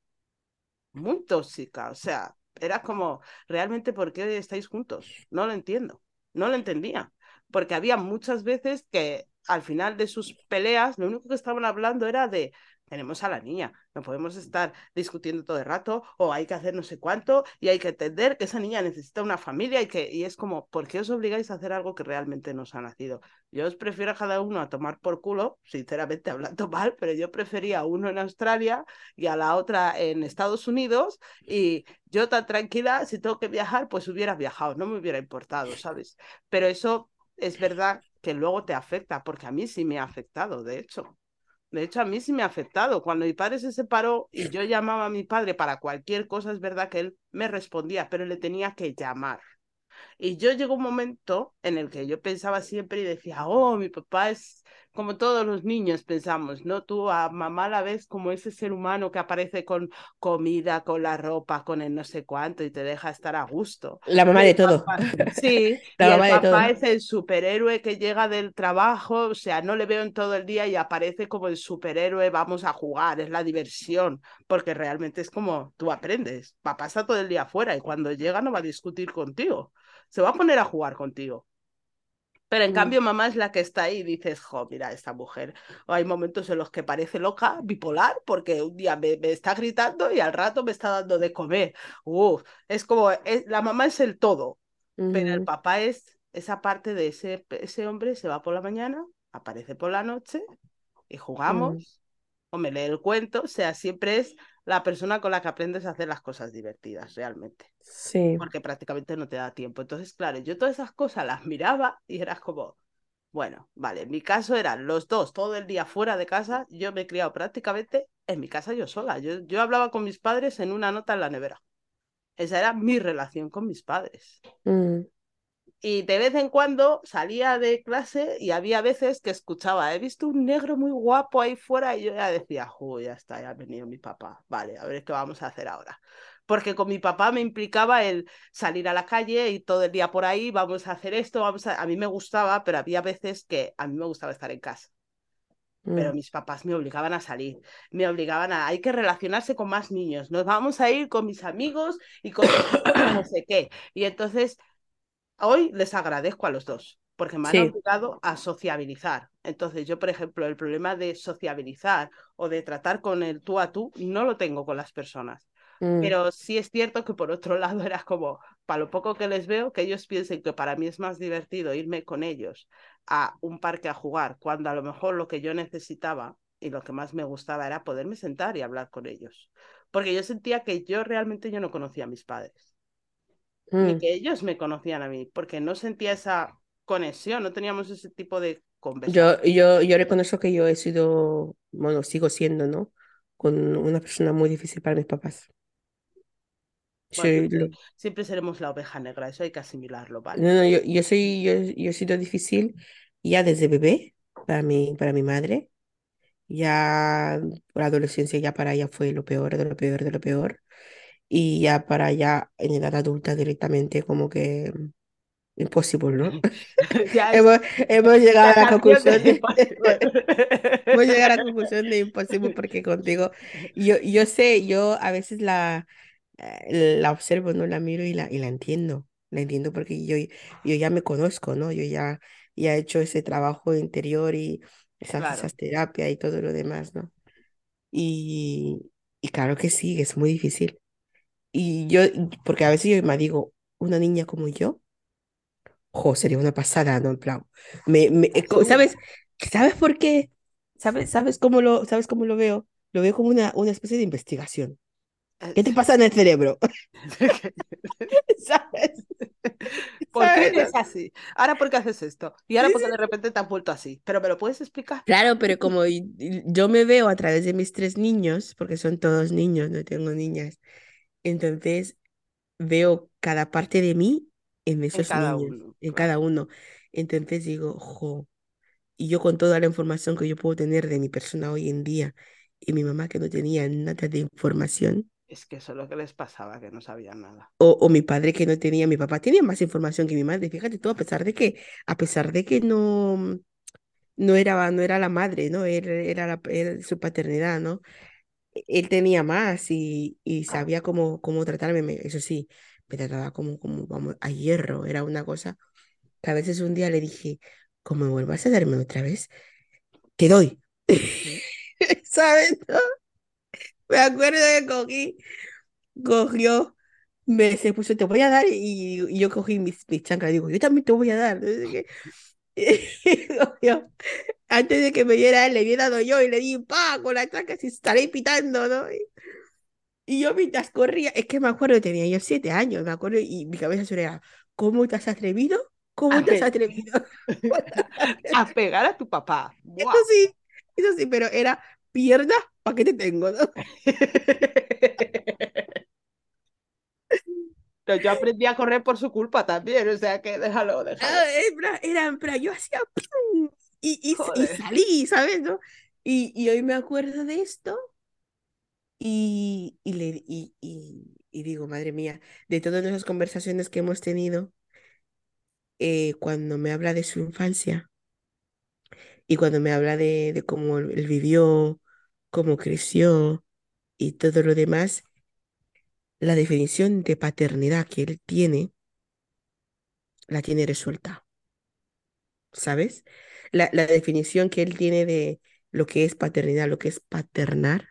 muy tóxica. O sea, era como, ¿realmente por qué estáis juntos? No lo entiendo, no lo entendía. Porque había muchas veces que al final de sus peleas, lo único que estaban hablando era de, tenemos a la niña, no podemos estar discutiendo todo el rato, o hay que hacer no sé cuánto, y hay que entender que esa niña necesita una familia y que, y es como, ¿por qué os obligáis a hacer algo que realmente nos ha nacido? Yo os prefiero a cada uno a tomar por culo, sinceramente hablando mal, pero yo prefería a uno en Australia y a la otra en Estados Unidos y yo tan tranquila, si tengo que viajar, pues hubiera viajado, no me hubiera importado, ¿sabes? Pero eso es verdad que luego te afecta, porque a mí sí me ha afectado, de hecho. De hecho, a mí sí me ha afectado. Cuando mi padre se separó y yo llamaba a mi padre para cualquier cosa, es verdad que él me respondía, pero le tenía que llamar. Y yo llegó un momento en el que yo pensaba siempre y decía, oh, mi papá es como todos los niños pensamos, ¿no? Tú a mamá la ves como ese ser humano que aparece con comida, con la ropa, con el no sé cuánto y te deja estar a gusto. La mamá de el todo. papá, <laughs> sí, La y el mamá de papá todo. es el superhéroe que llega del trabajo, o sea, no le veo en todo el día y aparece como el superhéroe, vamos a jugar, es la diversión, porque realmente es como tú aprendes. Papá está todo el día afuera y cuando llega no va a discutir contigo se va a poner a jugar contigo. Pero en cambio, mamá es la que está ahí y dices, jo, mira, esta mujer. O hay momentos en los que parece loca, bipolar, porque un día me, me está gritando y al rato me está dando de comer. Uf, es como, es, la mamá es el todo, pero el papá es esa parte de ese, ese hombre, se va por la mañana, aparece por la noche y jugamos, me lee el cuento, o sea, siempre es la persona con la que aprendes a hacer las cosas divertidas, realmente Sí. porque prácticamente no te da tiempo. Entonces, claro, yo todas esas cosas las miraba y eras como, bueno, vale, en mi caso eran los dos todo el día fuera de casa, yo me he criado prácticamente en mi casa yo sola. Yo, yo hablaba con mis padres en una nota en la nevera. Esa era mi relación con mis padres. mm, Y de vez en cuando salía de clase y había veces que escuchaba, he visto un negro muy guapo ahí fuera y yo ya decía, uy, ya está, ya ha venido mi papá. Vale, a ver qué vamos a hacer ahora. Porque con mi papá me implicaba el salir a la calle y todo el día por ahí, vamos a hacer esto, vamos a... A mí me gustaba, pero había veces que a mí me gustaba estar en casa. Pero mm, mis papás me obligaban a salir, me obligaban a, hay que relacionarse con más niños, nos vamos a ir con mis amigos y con <coughs> no sé qué. Y entonces hoy les agradezco a los dos, porque me han Sí. obligado a sociabilizar. Entonces, yo, por ejemplo, el problema de sociabilizar o de tratar con el tú a tú no lo tengo con las personas. mm, Pero sí es cierto que por otro lado <laughs> era como, para lo poco que les veo, que ellos piensen que para mí es más divertido irme con ellos a un parque a jugar, cuando a lo mejor lo que yo necesitaba y lo que más me gustaba era poderme sentar y hablar con ellos. Porque yo sentía que yo realmente yo no conocía a mis padres mm. que ellos me conocían a mí, porque no sentía esa conexión, no teníamos ese tipo de conversación. Yo, yo, yo reconozco que yo he sido, bueno, sigo siendo, ¿no? Con una persona muy difícil para mis papás. Bueno, siempre, siempre seremos la oveja negra, eso hay que asimilarlo, ¿vale? no, no, yo, yo soy, yo, yo he sido difícil ya desde bebé para mi, para mi madre Ya la adolescencia ya para ella fue lo peor de lo peor de lo peor. Y ya para allá en edad adulta directamente como que imposible, ¿no? <laughs> <laughs> Ya Hemos, hemos <laughs> llegado la a la conclusión de, a llegar a la conclusión de imposible porque contigo, yo, yo sé, yo a veces la, eh, la observo, ¿no? La miro y la, y la entiendo, la entiendo porque yo, yo ya me conozco, ¿no? Yo ya, ya he hecho ese trabajo interior y esas, Claro, esas terapias y todo lo demás, ¿no? Y, y claro que sí, es muy difícil. Y yo, porque a veces yo me digo, una niña como yo, jo, sería una pasada, ¿no? En plan, me, me, eh. ¿sabes? ¿Sabes por qué? ¿Sabes, sabes cómo lo, sabes cómo lo veo? Lo veo como una, una especie de investigación. Eh, ¿Qué te pasa en el cerebro? <laughs> <laughs> ¿Sabes? <laughs> ¿Por qué ¿Sabes? eres así? Ahora, ¿por qué haces esto? Y ahora, ¿por qué sí. de repente te has vuelto así? ¿Pero me lo puedes explicar? Claro, pero como yo me veo a través de mis tres niños, porque son todos niños, no tengo niñas, entonces veo cada parte de mí en En esos cada niños, uno, en cada uno. Entonces digo, jo, y yo con toda la información que yo puedo tener de mi persona hoy en día, y mi mamá que no tenía nada de información, Es que eso es lo que les pasaba, que no sabían nada. o, o mi padre que no tenía, mi papá tenía más información que mi madre, fíjate tú, a pesar de que, a pesar de que no, no era, no era la madre, ¿no? Era, la- era su paternidad, ¿no? Él tenía más y, y sabía cómo, cómo tratarme, me- eso sí, me trataba como, como, vamos, a hierro, era una cosa que a veces un día le dije, como vuelvas a darme otra vez, te doy. <laughs> ¿Sabes? no? Me acuerdo que cogí, cogió, me se puso, te voy a dar, y, y yo cogí mis, mis chanclas, digo, yo también te voy a dar. No sé qué. Y cogió, antes de que me diera él, le había dado yo y le di pa con la chancla y estaré pitando, ¿no? Y, y yo mientras corría, es que me acuerdo, tenía yo siete años, me acuerdo, y mi cabeza era, ¿cómo te has atrevido? ¿Cómo A, te has atrevido? <laughs> a pegar a tu papá. Eso sí, eso sí, pero era pierda, ¿para qué te tengo, no? <laughs> Pero yo aprendí a correr por su culpa también, o sea que déjalo, déjalo. Ah, Era, yo hacía ¡pum! y, y, y salí, ¿sabes? ¿no? Y, y hoy me acuerdo de esto y, y, le, y, y, digo, madre mía, de todas esas conversaciones que hemos tenido, eh, cuando me habla de su infancia y cuando me habla de, de cómo él vivió, cómo creció y todo lo demás, la definición de paternidad que él tiene, la tiene resuelta, ¿sabes? La, la definición que él tiene de lo que es paternidad, lo que es paternar,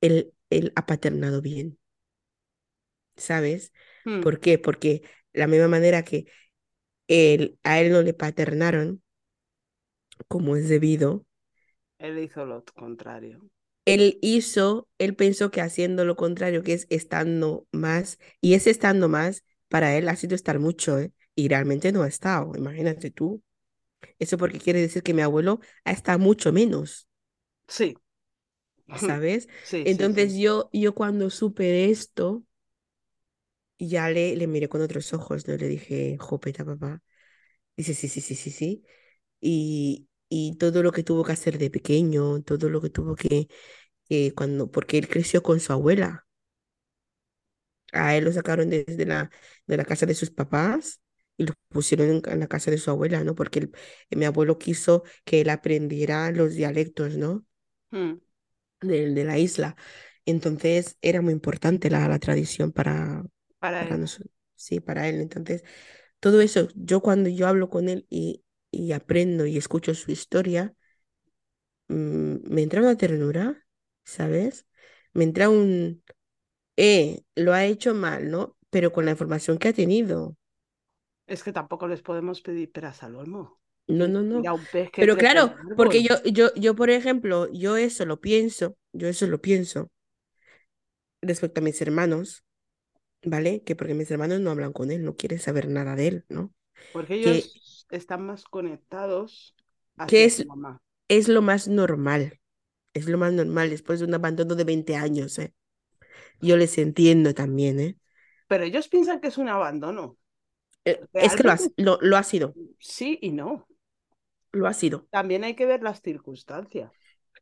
él, él ha paternado bien, ¿sabes? Hmm, ¿Por qué? Porque la misma manera que él, a él no le paternaron como es debido, Él hizo lo contrario. Él hizo, él pensó que haciendo lo contrario, que es estando más, y ese estando más, para él ha sido estar mucho, ¿eh? Y realmente no ha estado, imagínate tú. Eso porque quiere decir que mi abuelo ha estado mucho menos, Sí, ¿sabes? sí, sí, Entonces sí. yo, yo cuando supe esto, ya le, le miré con otros ojos, ¿no? Le dije, jopeta, papá. Dice, sí, sí, sí, sí, sí. Y, y todo lo que tuvo que hacer de pequeño, todo lo que tuvo que, que cuando, porque él creció con su abuela. A él lo sacaron desde la, de la casa de sus papás y lo pusieron en, en la casa de su abuela, ¿no? Porque él- mi abuelo quiso que él aprendiera los dialectos, ¿no? Hmm, De, de la isla. Entonces era muy importante la, la tradición para, Para para él. nosotros, sí, para él. Entonces, todo eso, yo cuando yo hablo con él y, y aprendo y escucho su historia, mm, me entra una ternura, ¿sabes? Me entra un, eh, lo ha hecho mal, ¿no? Pero con la información que ha tenido. Es que tampoco les podemos pedir peras al olmo. No, no, no. a que Pero claro, porque yo, yo, yo, por ejemplo, yo eso lo pienso, yo eso lo pienso respecto a mis hermanos, ¿vale? Que porque mis hermanos no hablan con él, no quieren saber nada de él, ¿no? Porque Que, ellos están más conectados que hacia su es, mamá. es lo más normal, es lo más normal después de un abandono de 20 años, ¿eh? Yo les entiendo también, ¿eh? Pero ellos piensan que es un abandono. Eh, Es que lo ha, Realmente lo, lo ha sido, sí y no. lo ha sido. También hay que ver las circunstancias.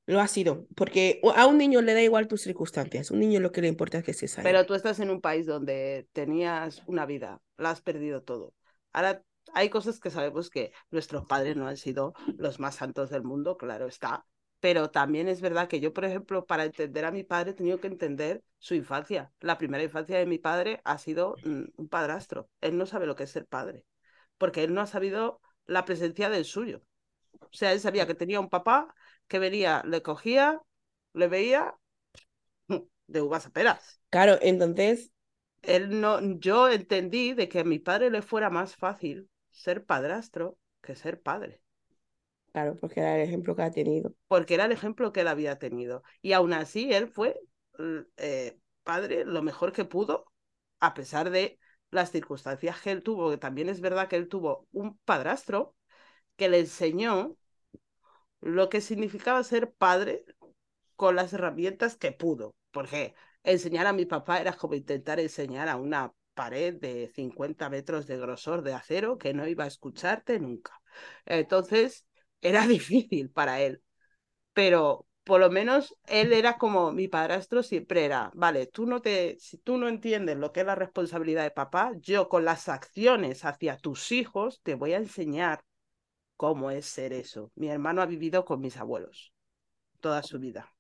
Lo ha sido, porque a un niño le da igual tus circunstancias. Un niño lo que le importa es que se salga. Pero tú estás en un país donde tenías una vida, la has perdido todo. Ahora hay cosas que sabemos que nuestros padres no han sido los más santos del mundo, claro está. Pero también es verdad que yo, por ejemplo, para entender a mi padre he tenido que entender su infancia. La primera infancia de mi padre ha sido mm, un padrastro. Él no sabe lo que es ser padre, porque él no ha sabido la presencia del suyo. O sea, él sabía que tenía un papá que venía, le cogía, le veía de uvas a peras. Claro, entonces. Él no, yo entendí de que a mi padre le fuera más fácil ser padrastro que ser padre. Claro, porque era el ejemplo que ha tenido. Porque era el ejemplo que él había tenido. Y aún así, él fue eh, padre lo mejor que pudo, a pesar de las circunstancias que él tuvo, que también es verdad que él tuvo un padrastro que le enseñó lo que significaba ser padre con las herramientas que pudo, porque enseñar a mi papá era como intentar enseñar a una pared de 50 metros de grosor de acero que no iba a escucharte nunca. Entonces, era <laughs> difícil para él, pero por lo menos él era como mi padrastro siempre era, vale, tú no te, si tú no entiendes lo que es la responsabilidad de papá, yo con las acciones hacia tus hijos te voy a enseñar cómo es ser eso. Mi hermano ha vivido con mis abuelos toda su vida.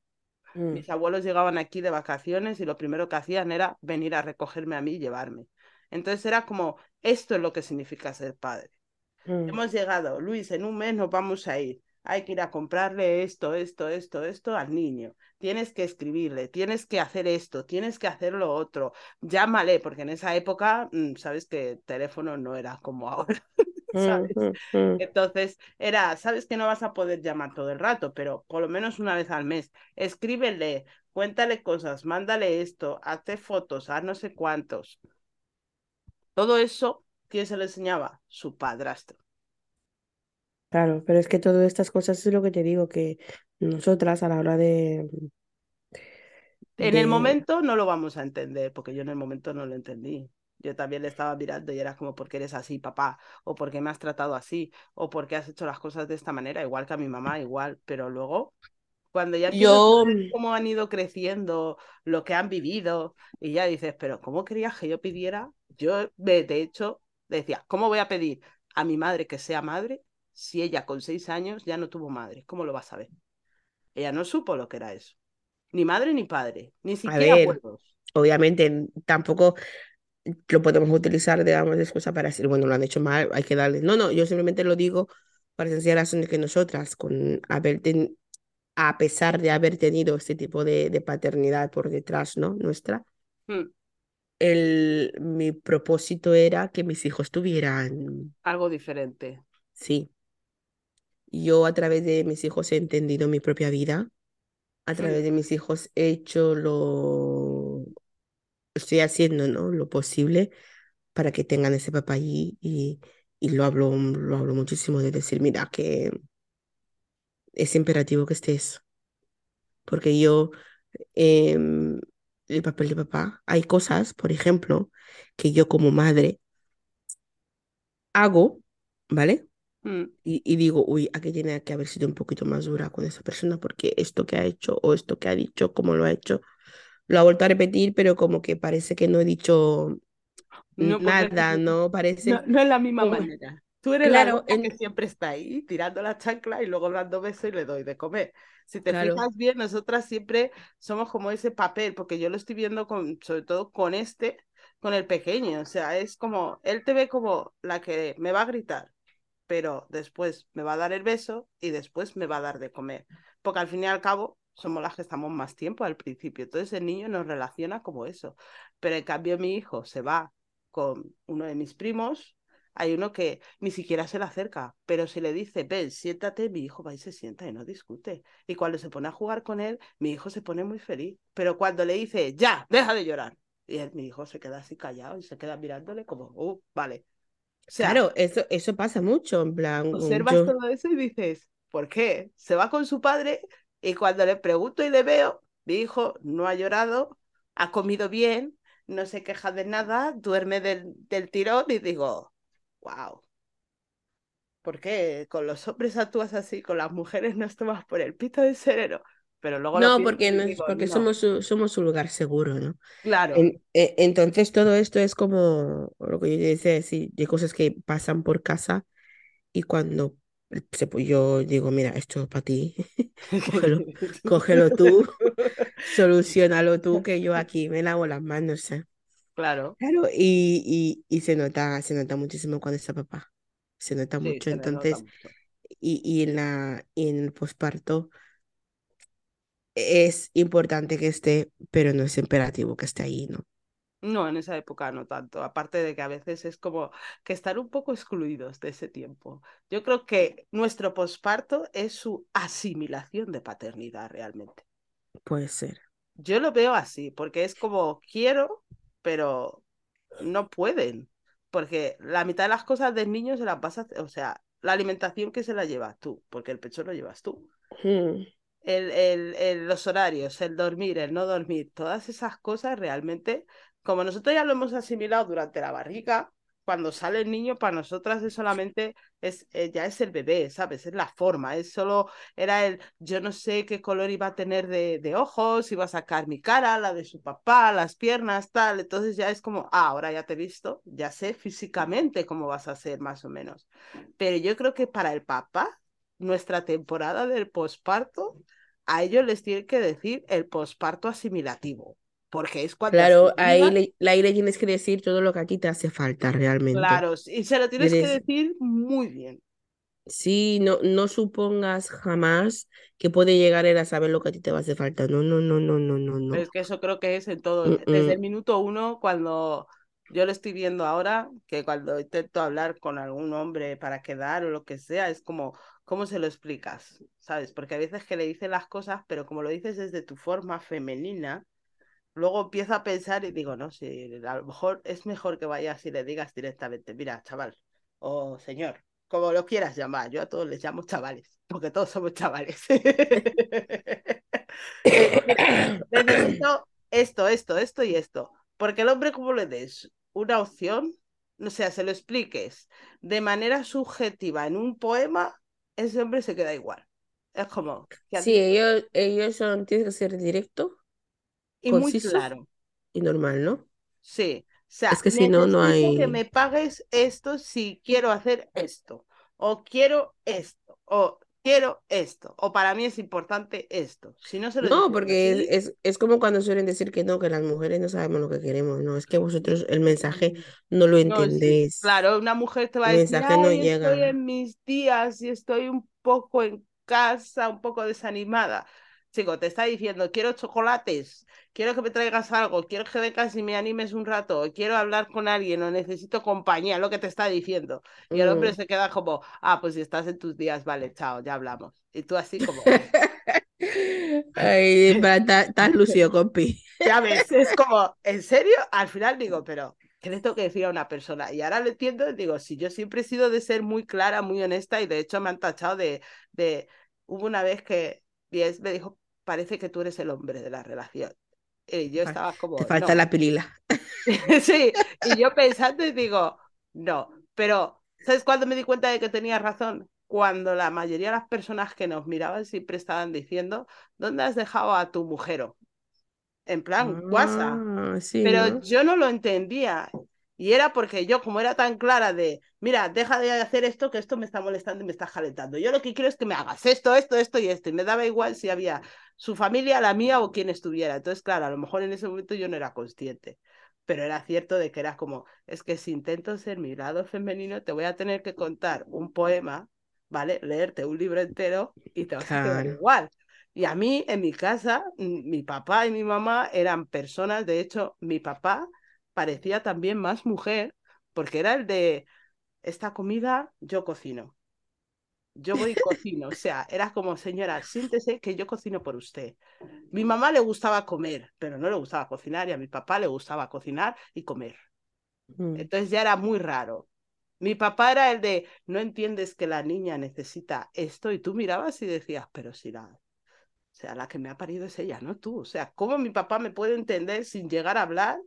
Mm. Mis abuelos llegaban aquí de vacaciones y lo primero que hacían era venir a recogerme a mí y llevarme. Entonces era como, esto es lo que significa ser padre. Mm. Hemos llegado, Luis, en un mes nos vamos a ir. Hay que ir a comprarle esto, esto, esto, esto al niño. Tienes que escribirle, tienes que hacer esto, tienes que hacer lo otro. Llámale, porque en esa época, mm, sabes que el teléfono no era como <laughs> ahora. ¿sabes? Entonces era, sabes que no vas a poder llamar todo el rato, pero por lo menos una vez al mes, escríbele, cuéntale cosas, mándale esto, hazte fotos, haz no sé cuántos. Todo eso, ¿quién se le enseñaba? Su padrastro. Claro, pero es que todas estas cosas es lo que te digo, que nosotras a la hora de... En el momento no lo vamos a entender, porque yo en el momento no lo entendí. Yo también le estaba mirando y era como, ¿por qué eres así, papá? O ¿por qué me has tratado así? O ¿por qué has hecho las cosas de esta manera? Igual que a mi mamá, igual. Pero luego, cuando ya yo... cómo han ido creciendo, lo que han vivido, y ya dices, pero ¿cómo querías que yo pidiera? Yo, de hecho, decía, ¿cómo voy a pedir a mi madre que sea madre si ella con seis años ya no tuvo madre? ¿Cómo lo vas a ver? Ella no supo lo que era eso. Ni madre ni padre, ni siquiera abuelos. Obviamente, tampoco lo podemos utilizar, digamos, de excusa para decir, bueno, lo han hecho mal, hay que darle. No, no, yo simplemente lo digo para enseñar de que nosotras, con haber a pesar de haber tenido este tipo de, de paternidad por detrás, ¿no? Nuestra, hmm. El, mi propósito era que mis hijos tuvieran... Algo diferente. Sí. Yo a través de mis hijos he entendido mi propia vida. A través de mis hijos he hecho lo, estoy haciendo ¿no? lo posible para que tengan ese papá allí y, y lo, hablo, lo hablo muchísimo de decir, mira, que es imperativo que estés, porque yo, em, el papel de papá, hay cosas, por ejemplo, que yo como madre hago, ¿vale? Mm. Y, y, digo, uy, aquí tiene que haber sido un poquito más dura con esa persona porque esto que ha hecho o esto que ha dicho, cómo lo ha hecho, lo ha vuelto a repetir, pero como que parece que no he dicho nada, ¿no? Parece... No, es la misma manera. Tú eres la que siempre está ahí tirando la chancla y luego dando besos y le doy de comer. Si te fijas bien, nosotras siempre somos como ese papel, porque yo lo estoy viendo con, sobre todo con este, con el pequeño. O sea, es como, él te ve como la que me va a gritar, pero después me va a dar el beso y después me va a dar de comer. Porque al fin y al cabo, somos las que estamos más tiempo al principio. Entonces el niño nos relaciona como eso. Pero en cambio mi hijo se va con uno de mis primos, hay uno que ni siquiera se le acerca, pero si le dice, ven, siéntate, mi hijo va y se sienta y no discute. Y cuando se pone a jugar con él, mi hijo se pone muy feliz. Pero cuando le dice, ya, deja de llorar, y mi hijo se queda así callado y se queda mirándole como, uh, vale. claro, eso, eso pasa mucho, en plan. Observas todo eso y dices, ¿por qué? Se va con su padre y cuando le pregunto y le veo, mi hijo no ha llorado, ha comido bien, no se queja de nada, duerme del, del tirón y digo, wow. ¿por qué con los hombres actúas así, con las mujeres no tomas por el pito del sereno? Pero luego No, porque, no, digo, porque no, somos, su- somos un lugar seguro, ¿no? claro, En- e- entonces todo esto es como lo que yo decía, sí, de cosas que pasan por casa y cuando se, yo digo, mira, esto es para ti, <laughs> cógelo, <laughs> cógelo tú, <laughs> solucionalo tú, que yo aquí me lavo las manos, ¿eh? Claro, Claro, y, y, y se nota, se nota muchísimo cuando está papá, se nota sí, mucho, se le nota entonces, mucho. y, y en la, y en el posparto es importante que esté, pero no es imperativo que esté ahí, ¿no? No, en esa época no tanto. Aparte de que a veces es como que están un poco excluidos de ese tiempo. Yo creo que nuestro posparto es su asimilación de paternidad realmente. Puede ser. Yo lo veo así, porque es como quiero, pero no pueden. Porque la mitad de las cosas del niño se las vas a hacer, o sea, la alimentación que se la llevas tú, porque el pecho lo llevas tú. Hmm. el, el, el- los horarios, el dormir, el no dormir, todas esas cosas realmente, como nosotros ya lo hemos asimilado durante la barriga, cuando sale el niño, para nosotras es solamente, es, eh, ya es el bebé, ¿sabes? Es la forma, es solo, era el, yo no sé qué color iba a tener de, de ojos, iba a sacar mi cara, la de su papá, las piernas, tal, entonces ya es como, ah, ahora ya te he visto, ya sé físicamente cómo vas a ser más o menos. Pero yo creo que para el papá, nuestra temporada del posparto, a ellos les tiene que decir el posparto asimilativo, porque es cuando Claro, ahí le, ahí le tienes que decir todo lo que a ti te hace falta realmente. claro, y se lo tienes que Eres- decir muy bien. sí, no, no supongas jamás que puede llegar él a saber lo que a ti te va a hacer falta. No, no, no, no, no, no, Pero no. es que eso creo que es en todo, Mm, desde mm. el minuto uno, cuando yo lo estoy viendo ahora, que cuando intento hablar con algún hombre para quedar o lo que sea, es como, ¿cómo se lo explicas? ¿Sabes? Porque a veces que le dices las cosas, pero como lo dices desde tu forma femenina, luego empiezo a pensar y digo, no, si a lo mejor es mejor que vayas y le digas directamente, mira, chaval, o señor, como lo quieras llamar, yo a todos les llamo chavales, porque todos somos chavales. <laughs> Eh, mira, <coughs> necesito esto, esto, esto y esto. Porque el hombre, como le des una opción, o sea, se lo expliques de manera subjetiva en un poema, ese hombre se queda igual. Es como, ¿qué has Sí, ellos, ellos son, tienes que ser directo, Y muy claro. y normal, ¿no? Sí, o sea, Es que si no, no necesito que hay... me pagues esto si quiero hacer esto, o quiero esto, o quiero esto, o para mí es importante esto. Si no se lo No, porque es, así, es, es como cuando suelen decir que no, que las mujeres no sabemos lo que queremos. No, es que vosotros el mensaje no lo no, sí, entendéis. claro, una mujer te va a El decir, mensaje no estoy en mis días y estoy un poco en casa, un poco desanimada. Chico, te está diciendo, quiero chocolates, quiero que me traigas algo, quiero que vengas y me animes un rato, quiero hablar con alguien, o necesito compañía, lo que te está diciendo. Y el hombre Mm. se queda como, ah, pues si estás en tus días, vale, chao, ya hablamos. Y tú así como, <laughs> Ay, estás lucido, compi. <laughs> ya ves, es como, ¿en serio? Al final digo, pero, ¿qué le tengo que decir a una persona? Y ahora lo entiendo, digo, si yo siempre he sido de ser muy clara, muy honesta, y de hecho me han tachado de, de, hubo una vez que Diez me dijo, parece que tú eres el hombre de la relación. Y yo estaba como, Te falta no. la pilila. <laughs> Sí, y yo pensando y digo, no, pero ¿sabes cuándo me di cuenta de que tenía razón? Cuando la mayoría de las personas que nos miraban siempre estaban diciendo, ¿dónde has dejado a tu mujer? En plan, WhatsApp. Ah, sí, Pero ¿no? yo no lo entendía. Y era porque yo, como era tan clara de, mira, deja de hacer esto, que esto me está molestando y me está calentando. Yo lo que quiero es que me hagas esto, esto, esto y esto. Y me daba igual si había su familia, la mía o quien estuviera. Entonces, claro, a lo mejor en ese momento yo no era consciente. Pero era cierto de que era como, es que si intento ser mi lado femenino, te voy a tener que contar un poema, ¿vale? Leerte un libro entero y te vas a quedar igual. Y a mí, en mi casa, mi papá y mi mamá eran personas, de hecho, mi papá parecía también más mujer, porque era el de, esta comida yo cocino, yo voy y <laughs> cocino, o sea, era como, señora, siéntese que yo cocino por usted. Mi mamá le gustaba comer, pero no le gustaba cocinar, y a mi papá le gustaba cocinar y comer. Mm. Entonces ya era muy raro. Mi papá era el de, no entiendes que la niña necesita esto, y tú mirabas y decías, pero si la, o sea, la que me ha parido es ella, no tú. O sea, ¿cómo mi papá me puede entender sin llegar a hablar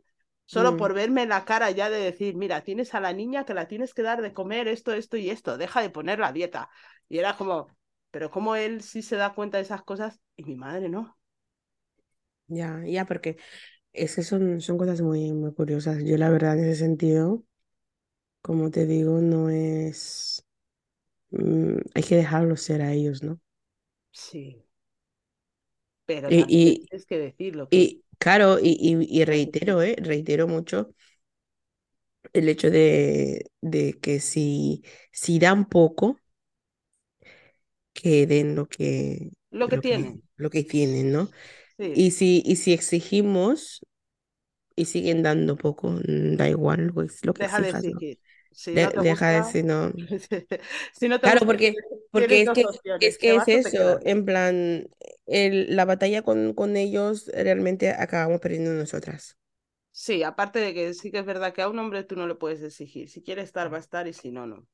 solo mm, por verme la cara ya de decir, mira, tienes a la niña que la tienes que dar de comer esto, esto y esto, deja de poner la dieta. Y era como, pero como él sí se da cuenta de esas cosas y mi madre no. ya, ya, porque es que son, son cosas muy, muy curiosas. Yo la verdad en ese sentido, como te digo, no es... mm, hay que dejarlos ser a ellos, ¿no? Sí, pero Y, tienes que decir lo que y claro, y, y, y reitero. ¿eh? Reitero mucho el hecho de, de que si, si dan poco, que den lo que, Lo que lo que, tienen, lo que tienen, ¿no? sí, Y si, y si exigimos y siguen dando poco, mm, da igual lo, lo que deja de exijas, ¿no? Si De- deja de gusta, decir, no. <laughs> si no te Claro, gusta, porque, porque es que, es que es eso, en plan, el, la batalla con, con ellos realmente acabamos perdiendo nosotras. Sí, aparte de que sí que es verdad que a un hombre tú no le puedes exigir. Si quiere estar, va a estar y si no, no.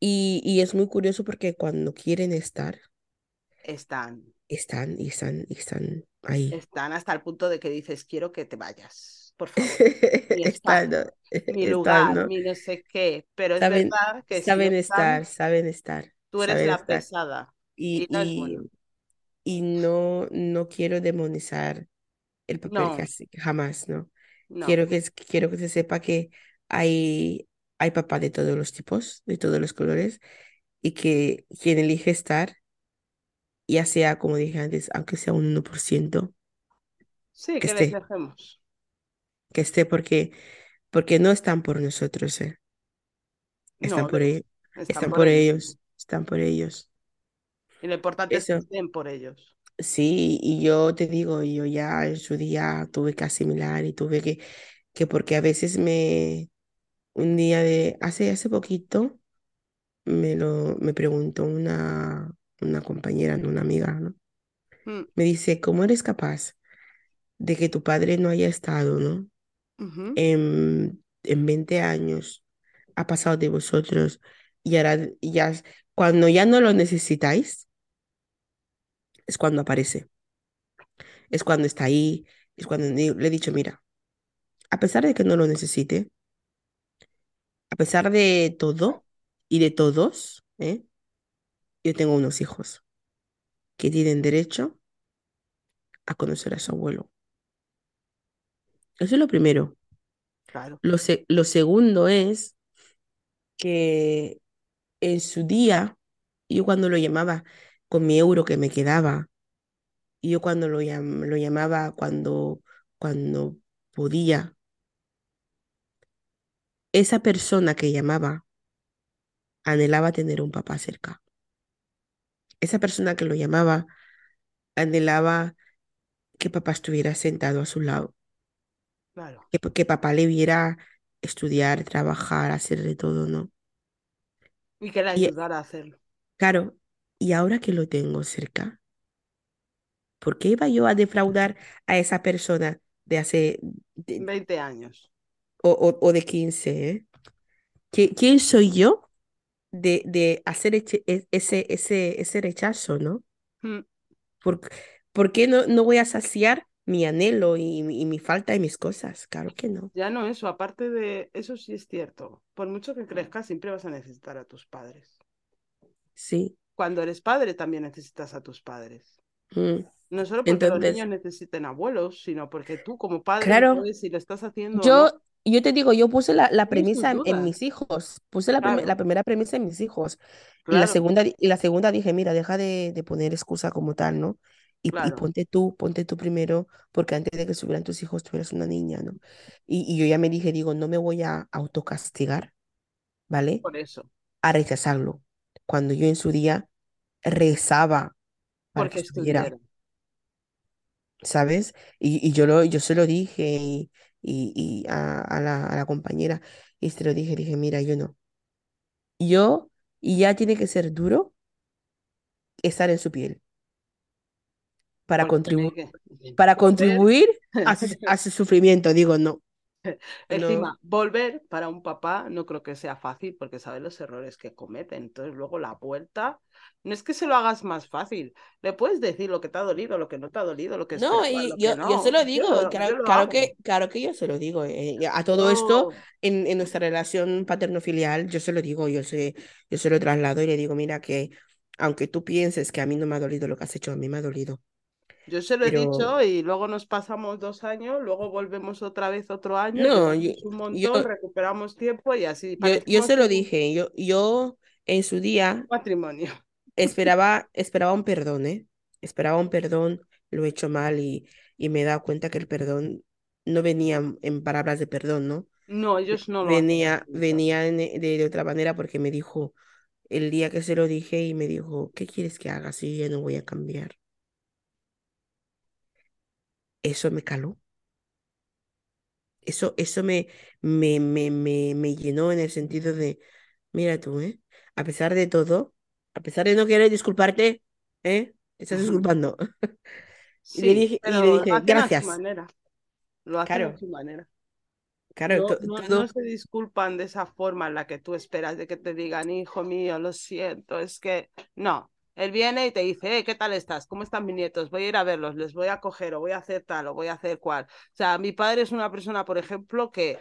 Y, y es muy curioso porque cuando quieren estar, Están, están y están y están ahí. están hasta el punto de que dices, quiero que te vayas, por favor. <laughs> Mi <laughs> lugar, ¿no? mi no sé qué. Pero es Saben, verdad que si no saben están, estar, saben estar, tú eres la estar. pesada Y, y no bueno. y, no, no quiero demonizar el papel No, hace, jamás, ¿no? Quiero que, quiero que se sepa que hay, hay papá de todos los tipos, de todos los colores, y que quien elige estar, ya sea, como dije antes, aunque sea un uno por ciento Sí, que que les dejemos. Que esté porque, porque no están por nosotros, ¿eh? Están No, por ellos, están están por por ellos. ellos, están por ellos. Y lo importante es que estén por ellos. sí, y yo te digo, yo ya en su día tuve que asimilar y tuve que, que porque a veces me, un día de, hace, hace poquito, me lo, me preguntó una, una compañera, no una amiga, ¿no? Mm, Me dice, ¿cómo eres capaz de que tu padre no haya estado, ¿no? En, en 20 años, ha pasado de vosotros y ahora ya, cuando ya no lo necesitáis, es cuando aparece, es cuando está ahí, es cuando le he dicho, mira, a pesar de que no lo necesite, a pesar de todo y de todos, ¿eh? Yo tengo unos hijos que tienen derecho a conocer a su abuelo. Eso es lo primero. Claro, Lo, se- lo segundo es que en su día, yo cuando lo llamaba con mi euro que me quedaba, y yo cuando lo, llam- lo llamaba cuando, cuando podía, esa persona que llamaba anhelaba tener un papá cerca. Esa persona que lo llamaba anhelaba que papá estuviera sentado a su lado, claro. que, que papá le viera estudiar, trabajar, hacer de todo, ¿no? Y que le Y ayudara a hacerlo. claro, y ahora que lo tengo cerca, ¿por qué iba yo a defraudar a esa persona de hace, de- 20 años. o, o- o de 15, ¿eh? ¿Qui- ¿Quién soy yo de, de hacer e- ese, ese, ese rechazo, ¿no? Mm, ¿Por, por qué no, no voy a saciar mi anhelo y, mi- y mi falta de mis cosas? Claro que no. Ya no eso, aparte de eso sí es cierto. Por mucho que crezcas, siempre vas a necesitar a tus padres. Sí. Cuando eres padre, también necesitas a tus padres. Mm. No solo porque los Entonces, niños necesiten abuelos, sino porque tú como padre claro, sabes si lo estás haciendo no. yo, yo te digo, yo puse la, la premisa en, mis hijos, puse la, Claro, primera premisa en mis hijos y la segunda, y la segunda dije, mira, deja de, de poner excusa como tal, ¿no? Y, ponte tú, ponte tú primero, porque antes de que estuvieran tus hijos, tú eras una niña, ¿no? Y, y yo ya me dije, digo, no me voy a autocastigar, ¿vale? Por eso. A rechazarlo. Cuando yo en su día rezaba para que Porque estuviera, estuviera. ¿sabes? Y, y yo, lo, yo se lo dije y, y, y a, a la, a la compañera y se lo dije, dije, mira, yo no. Yo, y ya tiene que ser duro estar en su piel para que para contribuir a su, a <laughs> su sufrimiento, digo, no. No, Encima, volver para un papá no creo que sea fácil porque sabe los errores que cometen. Entonces, luego la vuelta, no es que se lo hagas más fácil. Le puedes decir lo que te ha dolido, lo que no te ha dolido, lo que no, y lo que yo, yo se no. lo Yo digo, yo claro, lo claro hago. que, claro que yo se lo digo. eh, A todo esto, Yo, en, en nuestra relación paterno-filial, yo se lo digo, yo se, yo se lo traslado y le digo, mira que aunque tú pienses que a mí no me ha dolido lo que has hecho, a mí me ha dolido. Yo se lo he Pero dicho y luego nos pasamos dos años, luego volvemos otra vez otro año, no, yo, un yo, montón, recuperamos tiempo y así yo, yo se lo dije, yo, yo en su día matrimonio. <laughs> esperaba, esperaba un perdón, ¿eh? Esperaba un perdón, lo he hecho mal y, y me he dado cuenta que el perdón no venía en palabras de perdón, ¿no? No, ellos no lo Venía, venía en- de, de otra manera porque me dijo, el día que se lo dije y me dijo, ¿qué quieres que haga si yo no voy a cambiar? Eso me caló, eso, eso me, me, me, me, me llenó en el sentido de, mira tú, ¿eh? A pesar de todo, a pesar de no querer disculparte, ¿eh? Te estás disculpando. <laughs> Y le Sí, y le dije, a su gracias. manera. Lo hacen a Claro, su manera. claro, No, no, se disculpan de esa forma en la que tú esperas de que te digan, hijo mío, lo siento, es que no. Él viene y te dice, "Eh, ¿qué tal estás? ¿Cómo están mis nietos? Voy a ir a verlos, les voy a coger o voy a hacer tal o voy a hacer cual. O sea, mi padre es una persona, por ejemplo, que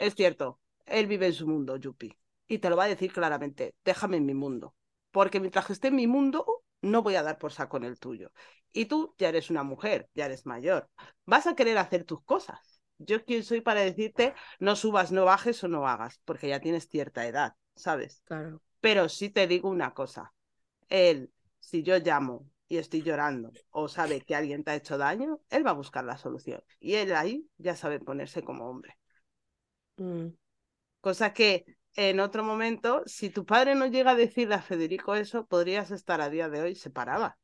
es cierto, él vive en su mundo, Yupi, y te lo va a decir claramente, déjame en mi mundo, porque mientras esté en mi mundo, no voy a dar por saco en el tuyo. Y tú ya eres una mujer, ya eres mayor, vas a querer hacer tus cosas. Yo quién soy para decirte no subas, no bajes o no hagas, porque ya tienes cierta edad, ¿sabes? claro, Pero sí te digo una cosa, él, si yo llamo y estoy llorando o sabe que alguien te ha hecho daño, él va a buscar la solución. Y él ahí ya sabe ponerse como hombre. mm, Cosa que en otro momento, si tu padre no llega a decirle a Federico eso, podrías estar a día de hoy separada.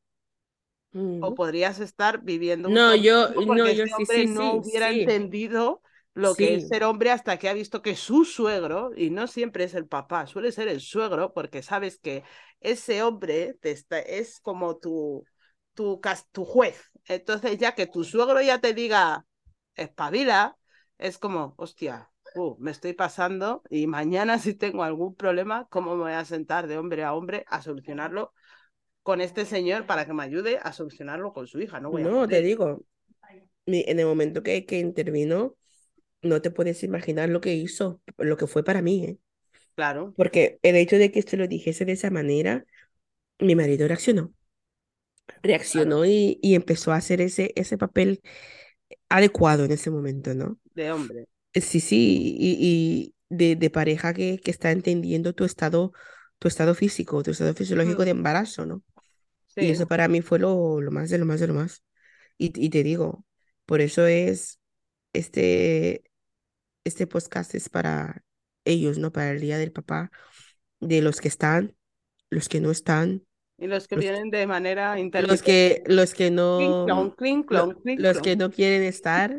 O podrías estar viviendo un No, yo, tormento no, yo sí, no sí, hubiera sí, entendido lo que es ser hombre hasta que ha visto que su suegro, y no siempre es el papá, suele ser el suegro, porque sabes que ese hombre te está, es como tu, tu, tu juez. Entonces, ya que tu suegro ya te diga, espabila, es como, hostia, uh, me estoy pasando y mañana si tengo algún problema, ¿cómo me voy a sentar de hombre a hombre a solucionarlo con este señor para que me ayude a solucionarlo con su hija? No voy a no, te digo, en el momento que, que intervino, no te puedes imaginar lo que hizo, lo que fue para mí, ¿eh? Claro, Porque el hecho de que se lo dijese de esa manera, mi marido reaccionó, claro, reaccionó y, y empezó a hacer ese, ese papel adecuado en ese momento, ¿no? de hombre. Sí, sí, y, y de, de pareja que, que está entendiendo tu estado, tu estado físico, tu estado fisiológico Mm, de embarazo, ¿no? Y Sí, eso para mí fue lo, lo más de lo más de lo más. Y, y te digo, por eso es este, este podcast es para ellos, ¿no? Para el Día del Papá, de los que están, los que no están, y los que los, vienen de manera los intermitente. que, los que no, clon, clon, los que no quieren estar,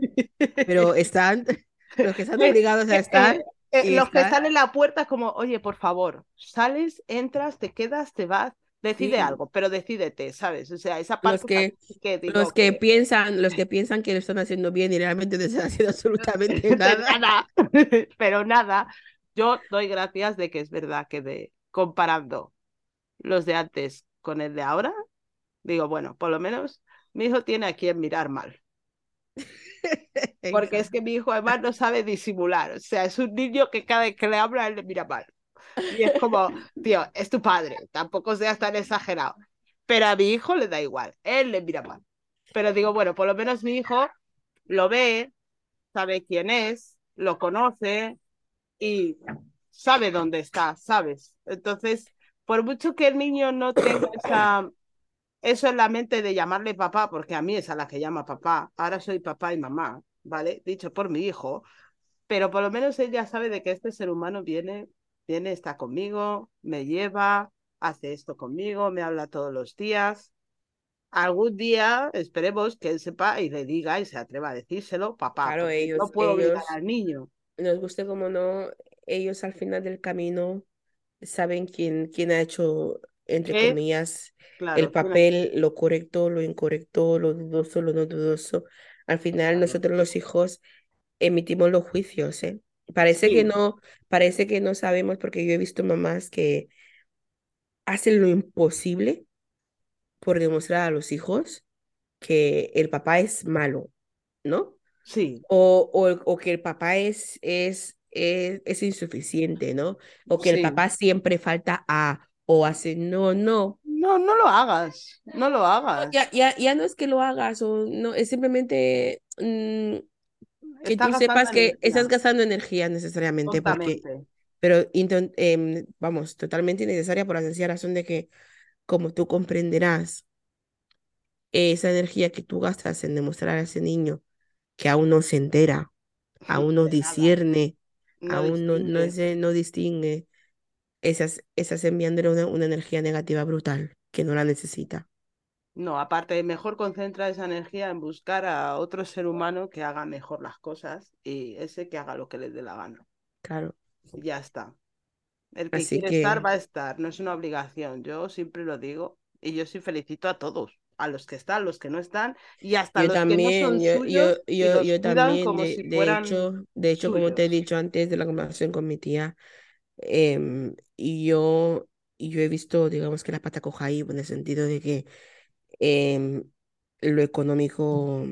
pero <laughs> están, <laughs> los que están Eh, obligados a eh, eh, estar eh, y los que están, salen la puerta como, oye, por favor, sales, entras, te quedas, te vas, decide sí, algo, pero decídete, ¿sabes? O sea, esa los parte que, sí que los que que piensan, los <laughs> que piensan que lo están haciendo bien y realmente no están haciendo absolutamente <laughs> nada. nada, <laughs> pero nada, yo doy gracias de que es verdad que de comparando los de antes con el de ahora, digo, bueno, por lo menos mi hijo tiene a quien mirar mal. Porque es que mi hijo además no sabe disimular. O sea, es un niño que cada vez que le habla, él le mira mal. Y es como, tío, es tu padre, tampoco seas tan exagerado. Pero a mi hijo le da igual, él le mira mal. Pero digo, bueno, por lo menos mi hijo lo ve, sabe quién es, lo conoce y sabe dónde está, ¿sabes? Entonces, por mucho que el niño no tenga esa, eso en la mente de llamarle papá, porque a mí es a la que llama papá, ahora soy papá y mamá, ¿vale? Dicho por mi hijo, pero por lo menos ella sabe de que este ser humano viene, viene, está conmigo, me lleva, hace esto conmigo, me habla todos los días. Algún día esperemos que él sepa y le diga y se atreva a decírselo, papá, Claro, porque no ellos, puedo obligar ellos, al niño. nos guste como no, ellos al final del camino saben quién, quién ha hecho, entre comillas, el claro, papel, lo correcto, lo incorrecto, lo dudoso, lo no dudoso. Al final, nosotros los hijos emitimos los juicios, ¿eh? Parece que Sí, no, parece que no sabemos porque yo he visto mamás que hacen lo imposible por demostrar a los hijos que el papá es malo, ¿no? sí, O, o, o que el papá es, es, es, es insuficiente, ¿no? O que el sí. papá siempre falta a, o hace, no, no. No, no lo hagas, no lo No, hagas. Ya, ya, ya no es que lo hagas, o no, es simplemente mm, que Estás tú sepas que estás energía, gastando energía necesariamente, porque, pero em, vamos, totalmente innecesaria por la sencilla razón de que, como tú comprenderás, esa energía que tú gastas en demostrar a ese niño que aún no se entera, <laughs> aún no discierne, no aún no, no, se, no distingue, esas, esas enviándole una, una energía negativa brutal que no la necesita. No, aparte, mejor concentra esa energía en buscar a otro ser humano que haga mejor las cosas y ese que haga lo que le dé la gana. Claro. Ya está. El que Así quiere estar va a estar, no es una obligación. Yo siempre lo digo y yo sí felicito a todos, a los que están, los que no están y hasta yo los que no son también, yo, yo, suyos y yo, los yo también, como de, si de fueran hecho, de hecho, como te he dicho antes de la conversación con mi tía, em, y yo, y yo he visto, digamos que la pata coja ahí, en el sentido de que em, lo económico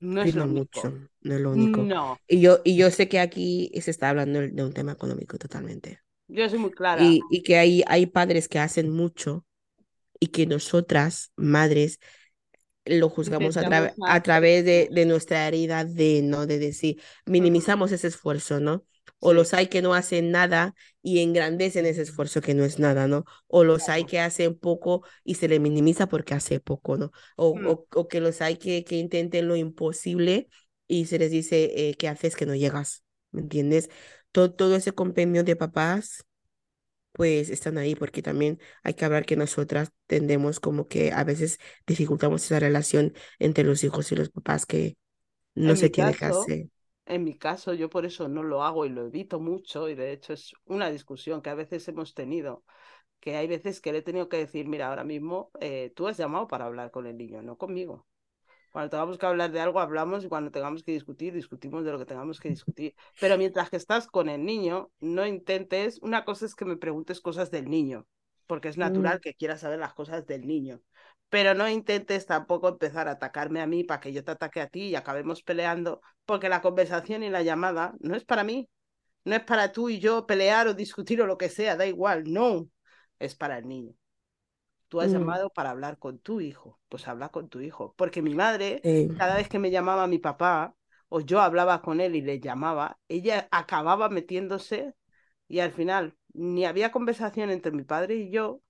No es lo prima único. mucho, no es lo único. No, Y yo, y yo sé que aquí se está hablando de un tema económico totalmente. yo soy muy clara. Y, y que hay, hay padres que hacen mucho y que nosotras, madres, lo juzgamos a, tra- a través de, de nuestra herida de, ¿no? De decir, minimizamos ese esfuerzo, ¿no? O los hay que no hacen nada y engrandecen ese esfuerzo que no es nada, ¿no? O los hay que hacen poco y se le minimiza porque hace poco, ¿no? O, Mm, o, o que los hay que, que intenten lo imposible y se les dice, eh, ¿qué haces que no llegas? ¿Me entiendes? Todo, todo ese compendio de papás pues están ahí, porque también hay que hablar que nosotras tendemos como que a veces dificultamos esa relación entre los hijos y los papás que no En se tiene que hacer. En mi caso, yo por eso no lo hago y lo evito mucho y de hecho es una discusión que a veces hemos tenido, que hay veces que le he tenido que decir, mira, ahora mismo eh, tú has llamado para hablar con el niño, no conmigo. Cuando tengamos que hablar de algo, hablamos y cuando tengamos que discutir, discutimos de lo que tengamos que discutir. Pero mientras que estás con el niño, no intentes, una cosa es que me preguntes cosas del niño, porque es Mm, natural que quieras saber las cosas del niño. Pero no intentes tampoco empezar a atacarme a mí para que yo te ataque a ti y acabemos peleando, porque la conversación y la llamada no es para mí, no es para tú y yo pelear o discutir o lo que sea, da igual, no, es para el niño. Tú has mm, llamado para hablar con tu hijo, pues habla con tu hijo. Porque mi madre, cada vez que me llamaba mi papá, o yo hablaba con él y le llamaba, ella acababa metiéndose y al final ni había conversación entre mi padre y yo,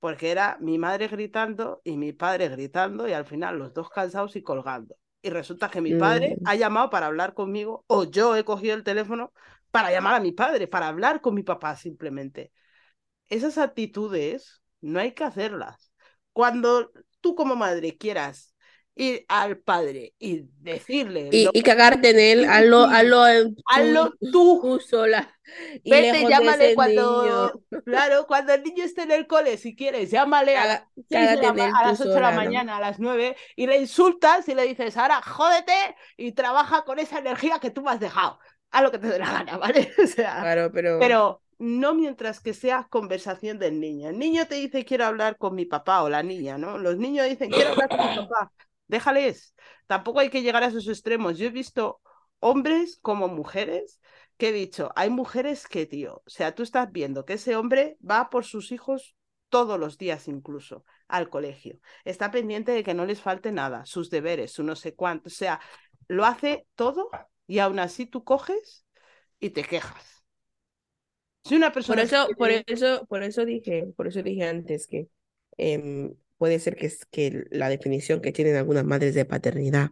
porque era mi madre gritando y mi padre gritando y al final los dos cansados y colgando. Y resulta que mi padre mm. ha llamado para hablar conmigo o yo he cogido el teléfono para llamar a mi padre, para hablar con mi papá simplemente esas actitudes no hay que hacerlas. Cuando tú como madre quieras ir al padre y decirle Y, lo y que cagarte en él, hazlo, hazlo hazlo tú, tú sola y vete, llámale niño. cuando, claro, cuando el niño esté en el cole, si quieres, llámale a las Caga- 6 de cágate la en ma- él a tú las 8 de la mañana, a las 9 y le insultas y le dices, ahora jódete y trabaja con esa energía que tú me has dejado. A lo que te dé la gana, <laughs> ¿vale? O sea, Claro, pero pero no mientras que sea conversación del niño. El niño te dice quiero hablar con mi papá o la niña, ¿no? Los niños dicen quiero hablar con mi papá. Déjales. Tampoco hay que llegar a esos extremos. Yo he visto hombres como mujeres que he dicho, hay mujeres que, tío, o sea, tú estás viendo que ese hombre va por sus hijos todos los días incluso al colegio. Está pendiente de que no les falte nada, sus deberes, su no sé cuánto. O sea, lo hace todo y aún así tú coges y te quejas. Si una por persona se eso, por eso, por eso dije, por eso dije antes que em, puede ser que, que la definición que tienen algunas madres de paternidad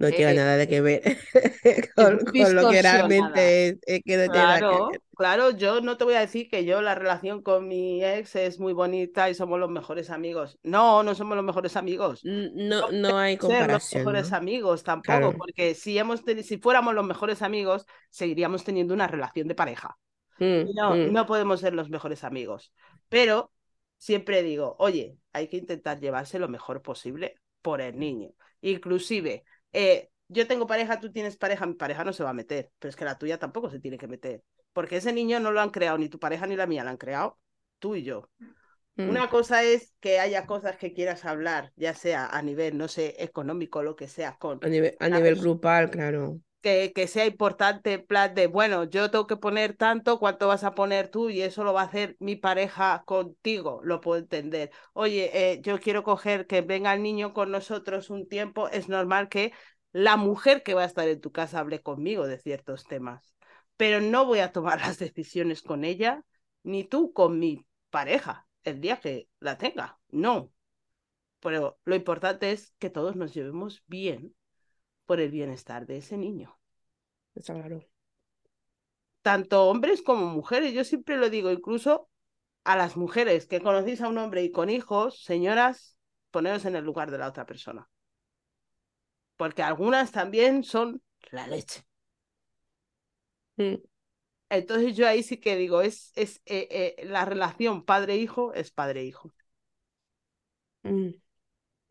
no tiene eh, nada de que ver <laughs> con, lo que realmente es, es que no tiene nada que ver. Claro, claro, yo no te voy a decir que yo la relación con mi ex es muy bonita y somos los mejores amigos. No, no somos los mejores amigos. No, No no hay podemos ser los comparación, mejores ¿no? amigos tampoco, Claro. porque si hemos si fuéramos los mejores amigos, seguiríamos teniendo una relación de pareja. Mm, no, mm. no podemos ser los mejores amigos. Pero siempre digo, oye, hay que intentar llevarse lo mejor posible por el niño. Inclusive, eh, yo tengo pareja, tú tienes pareja, mi pareja no se va a meter, pero es que la tuya tampoco se tiene que meter, porque ese niño no lo han creado ni tu pareja ni la mía, lo han creado tú y yo. Mm. Una cosa es que haya cosas que quieras hablar, ya sea a nivel, no sé, económico, lo que sea, con A nivel, a nivel grupal, claro. Que, que sea importante, en plan de, bueno, yo tengo que poner tanto, ¿cuánto vas a poner tú? Y eso lo va a hacer mi pareja contigo, lo puedo entender. Oye, eh, yo quiero coger que venga el niño con nosotros un tiempo, es normal que la mujer que va a estar en tu casa hable conmigo de ciertos temas, pero no voy a tomar <laughs> las decisiones con ella, ni tú con mi pareja, el día que la tenga, no. Pero lo importante es que todos nos llevemos bien por el bienestar de ese niño Está claro. tanto hombres como mujeres. Yo siempre lo digo, incluso a las mujeres que conocéis a un hombre y con hijos, señoras, poneros en el lugar de la otra persona. Porque algunas también son la leche. Mm, Entonces yo ahí sí que digo, es, es eh, eh, la relación padre-hijo es padre-hijo. mm.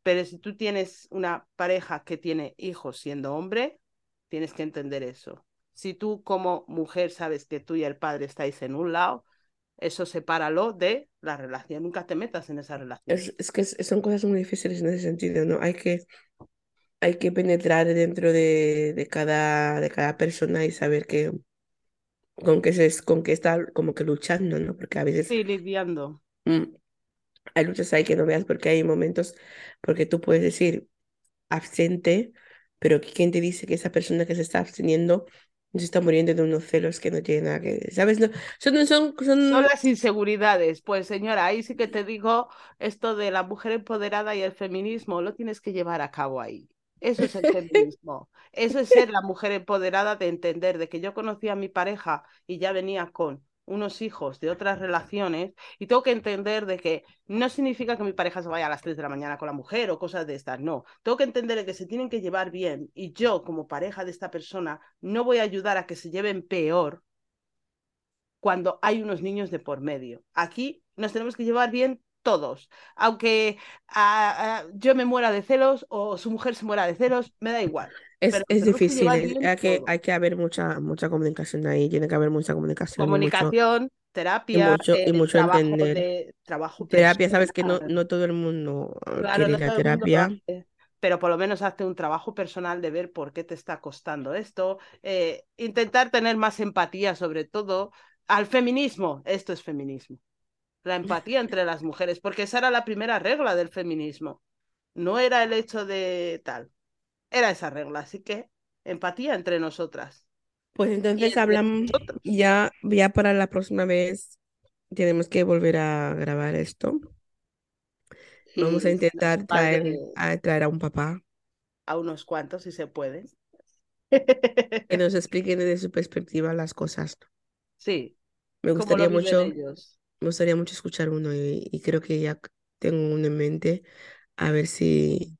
Pero si tú tienes una pareja que tiene hijos siendo hombre, tienes que entender eso. Si tú como mujer sabes que tú y el padre estáis en un lado, eso sepáralo de la relación. Nunca te metas en esa relación. Es, es que son cosas muy difíciles en ese sentido, ¿no? Hay que, hay que penetrar dentro de, de cada, de cada persona y saber que, con qué se, con qué está como que luchando, ¿no? Porque a veces Sí, lidiando. mm, hay luchas ahí que no veas porque hay momentos, porque tú puedes decir absente, pero ¿quién te dice que esa persona que se está absteniendo no se está muriendo de unos celos que no tienen nada que ¿sabes? No, son, son, Son son, las inseguridades. Pues señora, ahí sí que te digo esto de la mujer empoderada y el feminismo, lo tienes que llevar a cabo ahí. Eso es el feminismo. Eso es ser la mujer empoderada de entender de que yo conocí a mi pareja y ya venía con unos hijos de otras relaciones y tengo que entender de que no significa que mi pareja se vaya a las 3 de la mañana con la mujer o cosas de estas, no. Tengo que entender de que se tienen que llevar bien y yo como pareja de esta persona no voy a ayudar a que se lleven peor cuando hay unos niños de por medio. Aquí nos tenemos que llevar bien todos. Aunque ah, ah, yo me muera de celos o su mujer se muera de celos, me da igual. Es, es que difícil, bien hay que, hay que haber mucha, mucha comunicación ahí, tiene que haber mucha comunicación y mucho, Comunicación, y terapia, mucho, y eh, mucho trabajo entender. de trabajo Terapia, sabes que no, no todo el mundo eh, Claro, quiere no ir a todo el mundo lo terapia. pero por lo menos hazte un trabajo personal de ver por qué te está costando esto, eh, intentar tener más empatía sobre todo al feminismo. Esto es feminismo. La empatía entre las mujeres, porque esa era la primera regla del feminismo. No era el hecho de tal, era esa regla. Así que empatía entre nosotras Pues entonces hablamos, ya, ya para la próxima vez tenemos que volver a grabar esto. Vamos a intentar traer de a, traer a un papá a unos cuantos si se puede. <laughs> que nos <laughs> explique desde su perspectiva las cosas. Sí, Me gustaría mucho, ellos. me gustaría mucho escuchar uno y, y creo que ya tengo uno en mente. A ver si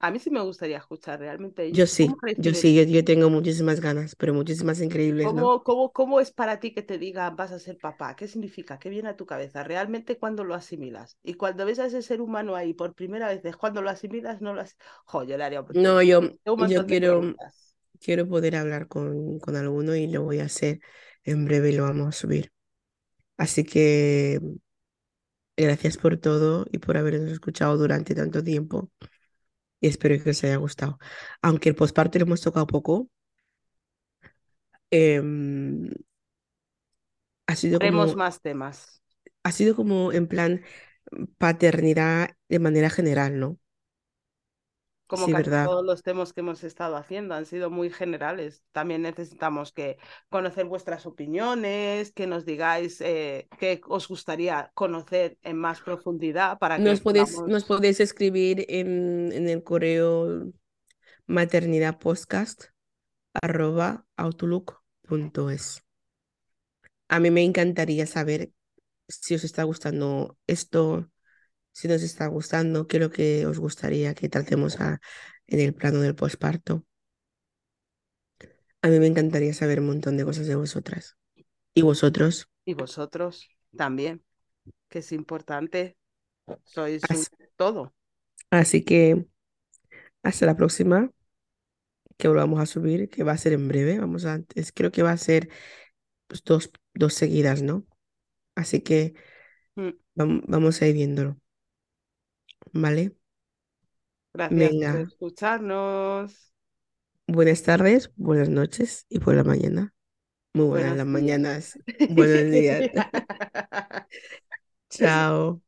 A mí sí me gustaría escuchar realmente yo. ¿Cómo sí, yo sí, yo, yo tengo muchísimas ganas, pero muchísimas increíbles, ¿no? ¿Cómo, cómo, cómo es para ti que te digan vas a ser papá? ¿Qué significa? ¿Qué viene a tu cabeza? ¿Realmente cuando lo asimilas? Y cuando ves a ese ser humano ahí por primera vez, es cuando lo asimilas, no lo as... Jo, yo le haría No, yo, yo quiero, quiero poder hablar con, con alguno y lo voy a hacer en breve y lo vamos a subir. Así que gracias por todo y por habernos escuchado durante tanto tiempo y espero que os haya gustado. Aunque el posparto lo hemos tocado poco, em, ha sido como, más temas. ha sido como en plan paternidad de manera general, ¿no? Como Sí, casi todos los temas que hemos estado haciendo han sido muy generales. También necesitamos que conocer vuestras opiniones, que nos digáis eh, qué os gustaría conocer en más profundidad para que Nos podéis, nos podamos podéis escribir en, en el correo maternidadpodcast arroba outlook.es. A mí me encantaría saber si os está gustando esto, si nos está gustando, qué es lo que os gustaría que tratemos a- en el plano del posparto. A mí me encantaría saber un montón de cosas de vosotras. ¿Y vosotros? y vosotros también, que es importante. Sois un todo. Así que hasta la próxima que volvamos a subir, que va a ser en breve. Vamos a, es- creo que va a ser pues, dos, dos seguidas, ¿no? Así que Mm, vam- vamos a ir viéndolo, ¿vale? Gracias por Venga, escucharnos. buenas tardes, buenas noches y por la mañana. Muy buenas las mañanas, buenos días. <laughs> <laughs> Chao.